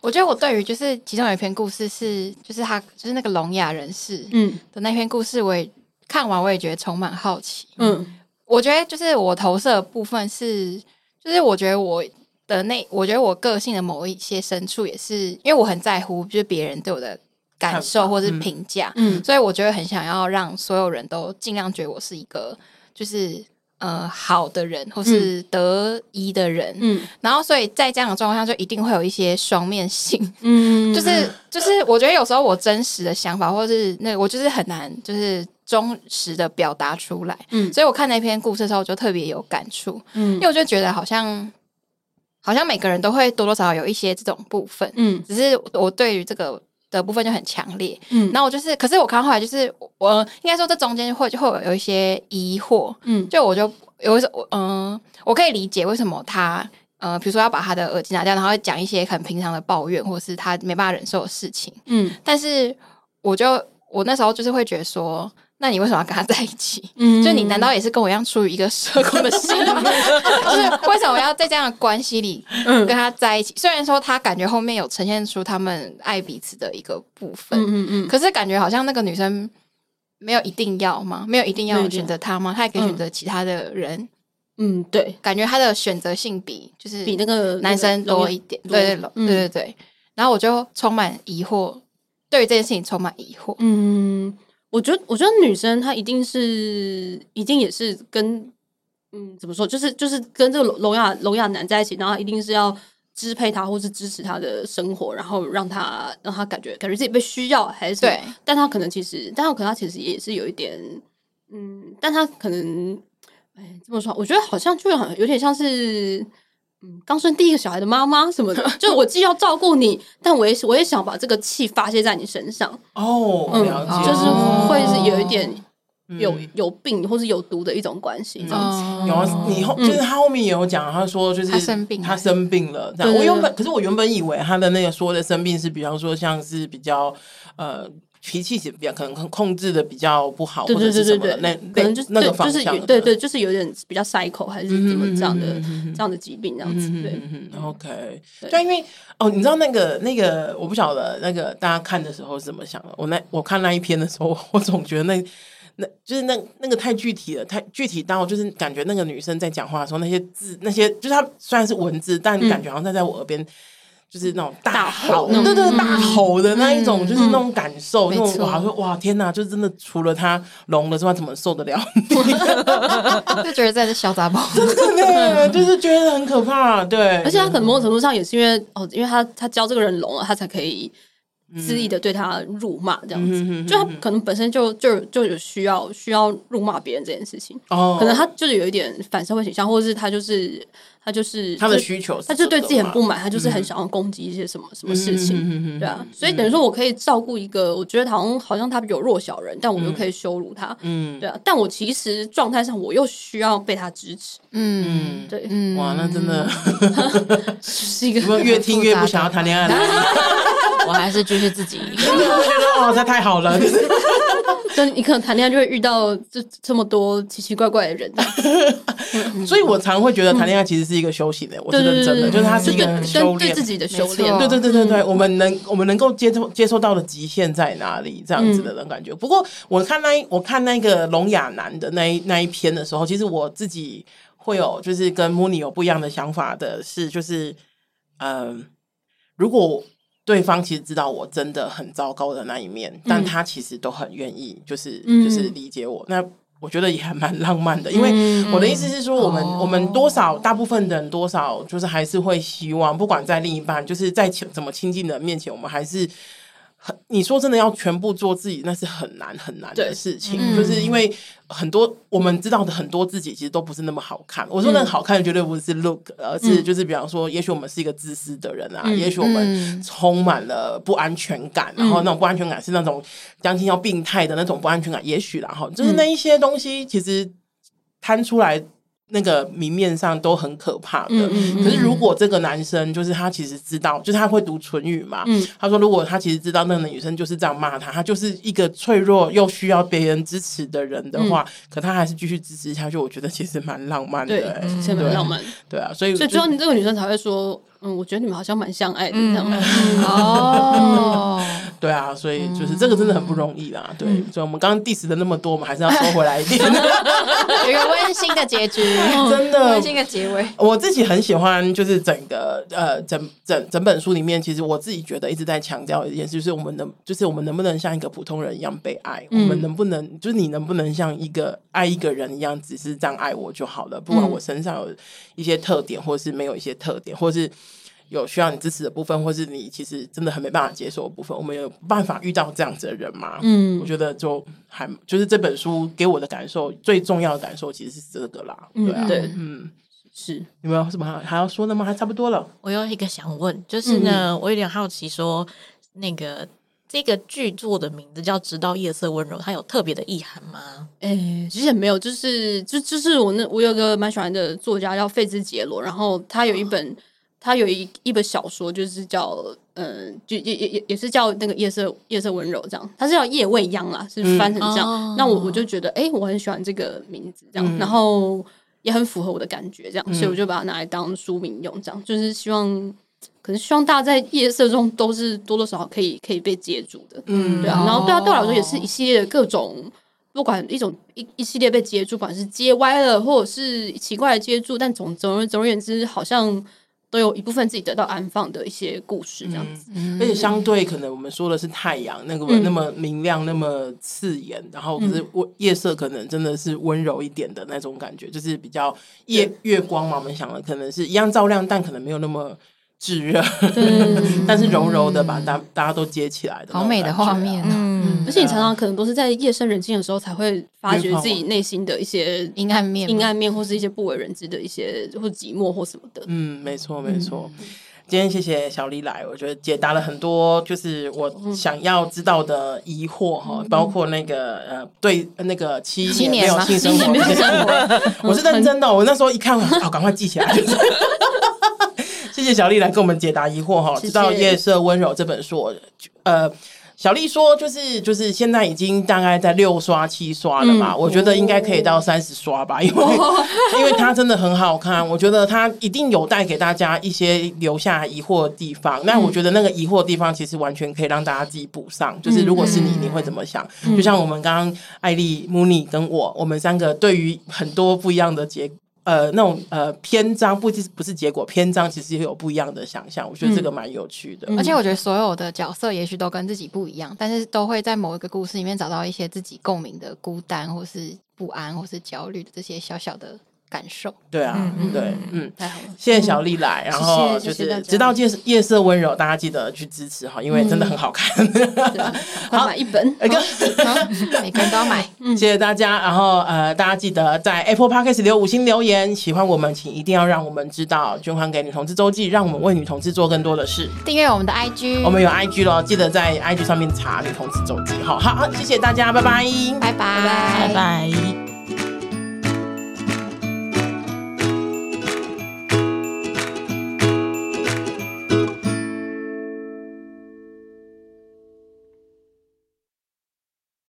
B: 我觉得我对于就是其中有一篇故事是，就是他就是那个聋哑人士，嗯的那篇故事，我也看完，我也觉得充满好奇，嗯。我觉得就是我投射的部分是，就是我觉得我的那，我觉得我个性的某一些深处也是，因为我很在乎，就是别人对我的感受或是评价，嗯，嗯，所以我觉得很想要让所有人都尽量觉得我是一个，就是呃好的人或是得一的人，嗯，然后所以在这样的状况下，就一定会有一些双面性，嗯，就是就是我觉得有时候我真实的想法或是那我就是很难就是。忠实的表达出来，嗯，所以我看那篇故事的时候，我就特别有感触，嗯，因为我就觉得好像，好像每个人都会多多少少有一些这种部分，嗯，只是我对于这个的部分就很强烈，嗯，然后我就是，可是我看后来就是，我应该说这中间会就会有一些疑惑，嗯，就我就有时我，嗯，我可以理解为什么他，呃，比如说要把他的耳机拿掉，然后讲一些很平常的抱怨，或是他没办法忍受的事情，嗯，但是我就我那时候就是会觉得说。那你为什么要跟他在一起？嗯，就你难道也是跟我一样出于一个社工的心吗？<laughs> 就是为什么要在这样的关系里跟他在一起？嗯、虽然说他感觉后面有呈现出他们爱彼此的一个部分，嗯嗯嗯，可是感觉好像那个女生没有一定要吗？没有一定要选择他吗？她也可以选择其他的人。
D: 嗯，对，
B: 感觉她的选择性比就是
D: 比那个
B: 男生多一点。对对对对对对。然后我就充满疑惑，对于这件事情充满疑惑。
D: 嗯。我觉得，我觉得女生她一定是，一定也是跟，嗯，怎么说，就是就是跟这个聋哑聋哑男在一起，然后一定是要支配他，或是支持他的生活，然后让他让他感觉感觉自己被需要，还是对？但他可能其实，但他可能他其实也是有一点，嗯，但他可能，哎，这么说，我觉得好像就好像有点像是。嗯，刚生第一个小孩的妈妈什么的，<laughs> 就我既要照顾你，但我也我也想把这个气发泄在你身上。
A: 哦，嗯，了解，
D: 就是会是有一点有有病或是有毒的一种关系这样子。
A: 有啊，你后就是他后面也有讲，他说就是他生病，他生病了。这样，我原本可是我原本以为他的那个说的生病是，比方说像是比较呃。脾气比较可能控控制的比较不好，或者是什么的，那可能就是那个方向，
D: 对对，就是有点比较 psycho 还是怎么这样的这样的疾病这样子。对
A: ，OK，就因为哦，你知道那个那个，我不晓得那个大家看的时候是怎么想的。我那我看那一篇的时候，我总觉得那那就是那那个太具体了，太具体到就是感觉那个女生在讲话的时候，那些字那些就是她虽然是文字，但感觉好像在在我耳边。就是那种大吼，对对，大吼的那一种，就是那种感受，那种哇，说哇天哪，就真的除了他聋了之外，怎么受得了？<laughs>
B: 就觉得在这小杂包，<laughs>
A: 真的，就是觉得很可怕。对，
D: 而且他可能某种程度上也是因为哦，因为他他教这个人聋了，他才可以。恣意的对他辱骂这样子，就他可能本身就就就有需要需要辱骂别人这件事情，哦，可能他就是有一点反社会倾向，或者是他就是他就是
A: 他的需求，
D: 他就对自己很不满，他就是很想要攻击一些什么什么事情，对啊，所以等于说我可以照顾一个，我觉得好像好像他比较弱小人，但我又可以羞辱他，嗯，对啊，但我其实状态上我又需要被他支持，嗯，对，
A: 哇，那真的 <laughs> 是一个越听越不想要谈恋爱了。<laughs>
C: 我还是继续自己，<laughs>
A: 我觉得哦，这太好了，就是
D: 就你可能谈恋爱就会遇到这这么多奇奇怪怪的人，
A: 所以我常会觉得谈恋爱其实是一个修行的，我是认真的，就是它是一个修炼
D: 自己的修炼。
A: 对对对对对，我们能我们能够接受接受到的极限在哪里？这样子的人感觉。不过我看那我看那个聋哑男的那一那一篇的时候，其实我自己会有就是跟 Mooney 有不一样的想法的是，就是嗯，如果。对方其实知道我真的很糟糕的那一面，但他其实都很愿意，就是、嗯、就是理解我。那我觉得也还蛮浪漫的，因为我的意思是说，我们、嗯、我们多少大部分的人多少就是还是会希望，不管在另一半，就是在怎么亲近的面前，我们还是。你说真的要全部做自己，那是很难很难的事情。嗯、就是因为很多我们知道的很多自己，其实都不是那么好看。我说那好看，绝对不是 look，而是就是比方说，也许我们是一个自私的人啊，嗯、也许我们充满了不安全感，嗯、然后那种不安全感是那种将近要病态的那种不安全感。也许然后就是那一些东西，其实摊出来。那个明面上都很可怕的，嗯嗯嗯、可是如果这个男生就是他其实知道，就是他会读唇语嘛，嗯、他说如果他其实知道那个女生就是这样骂他，他就是一个脆弱又需要别人支持的人的话，嗯、可他还是继续支持下去，我觉得其实蛮浪漫的，欸，
D: 对，浪漫，
A: 对啊，所以
D: 所以最后你这个女生才会说。嗯，我觉得你们好像蛮相爱的，这样 <laughs>
B: 哦，<laughs>
A: 对啊，所以就是这个真的很不容易啦。对，所以我们刚刚 diss 的那么多，我们还是要收回来一点，<laughs>
B: 有一个温馨的结局，
A: 真的
B: 温馨的结尾。
A: 我自己很喜欢，就是整个呃整整整本书里面，其实我自己觉得一直在强调一件事，就是我们能，就是我们能不能像一个普通人一样被爱？我们能不能，就是你能不能像一个爱一个人一样，只是这样爱我就好了？不管我身上有一些特点，或是没有一些特点，或是。有需要你支持的部分，或是你其实真的很没办法接受的部分，我们有办法遇到这样子的人吗？嗯，我觉得就还就是这本书给我的感受最重要的感受其实是这个啦。对啊，对，嗯，是有没有什么还还要说的吗？还差不多了。
C: 我有一个想问，就是呢，嗯、我有点好奇说，说那个这个剧作的名字叫《直到夜色温柔》，它有特别的意涵吗？
D: 诶、欸，其实也没有，就是就就是我那我有个蛮喜欢的作家叫费兹杰罗，然后他有一本。哦他有一一本小说，就是叫嗯，就也也也也是叫那个夜色夜色温柔这样，他是叫夜未央啦，是翻成这样。嗯、那我我就觉得，哎、欸，我很喜欢这个名字这样，嗯、然后也很符合我的感觉这样，所以我就把它拿来当书名用，这样就是希望，可能希望大家在夜色中都是多多少少可以可以被接住的，嗯，对啊。然后对啊，对我来说也是一系列的各种，不管一种一一系列被接住，不管是接歪了或者是奇怪的接住，但总总而总而言之，好像。都有一部分自己得到安放的一些故事，这样子。
A: 嗯、而且相对可能我们说的是太阳那个那么明亮、那么刺眼，嗯、然后可是夜色可能真的是温柔一点的那种感觉，就是比较夜月光嘛。我们想的可能是一样照亮，但可能没有那么。炙热，<laughs> 但是柔柔的把大大家都接起来的，
B: 好美的画面。
D: 嗯，而且你常常可能都是在夜深人静的时候才会发觉自己内心的一些阴暗面、阴暗面，或是一些不为人知的一些或寂寞或什么的。
A: 嗯，没错，没错。今天谢谢小丽来，我觉得解答了很多就是我想要知道的疑惑哈，包括那个呃，对那个七年没有性生活，<laughs> 我是认真的。我那时候一看，好，赶快记起来。<laughs> 谢谢小丽来跟我们解答疑惑哈，知道夜色温柔这本书，呃，小丽说就是就是现在已经大概在六刷七刷了嘛，嗯、我觉得应该可以到三十刷吧，因为、<laughs> 哦、因为它真的很好看，我觉得它一定有带给大家一些留下疑惑的地方。那、嗯、我觉得那个疑惑的地方其实完全可以让大家自己补上，就是如果是你，你会怎么想？嗯、就像我们刚刚艾丽、Mooney 跟我，我们三个对于很多不一样的结。呃，那种呃篇章不是不是结果，篇章其实也有不一样的想象，我觉得这个蛮有趣的。
B: 嗯、而且我觉得所有的角色也许都跟自己不一样，但是都会在某一个故事里面找到一些自己共鸣的孤单，或是不安，或是焦虑的这些小小的。感受。
A: 对啊，对，嗯，太好了，谢谢小丽来，然后就是直到夜夜色温柔，大家记得去支持哈，因为真的很好看，
D: 好买一本，
B: 每个每个人都要买，
A: 谢谢大家，然后呃，大家记得在 Apple Podcast 留五星留言，喜欢我们请一定要让我们知道，捐款给女同志周记，让我们为女同志做更多的事，
B: 订阅我们的 IG，
A: 我们有 IG 咯，记得在 IG 上面查女同志周记，好好好，谢谢大家，拜拜，
B: 拜拜，
C: 拜拜。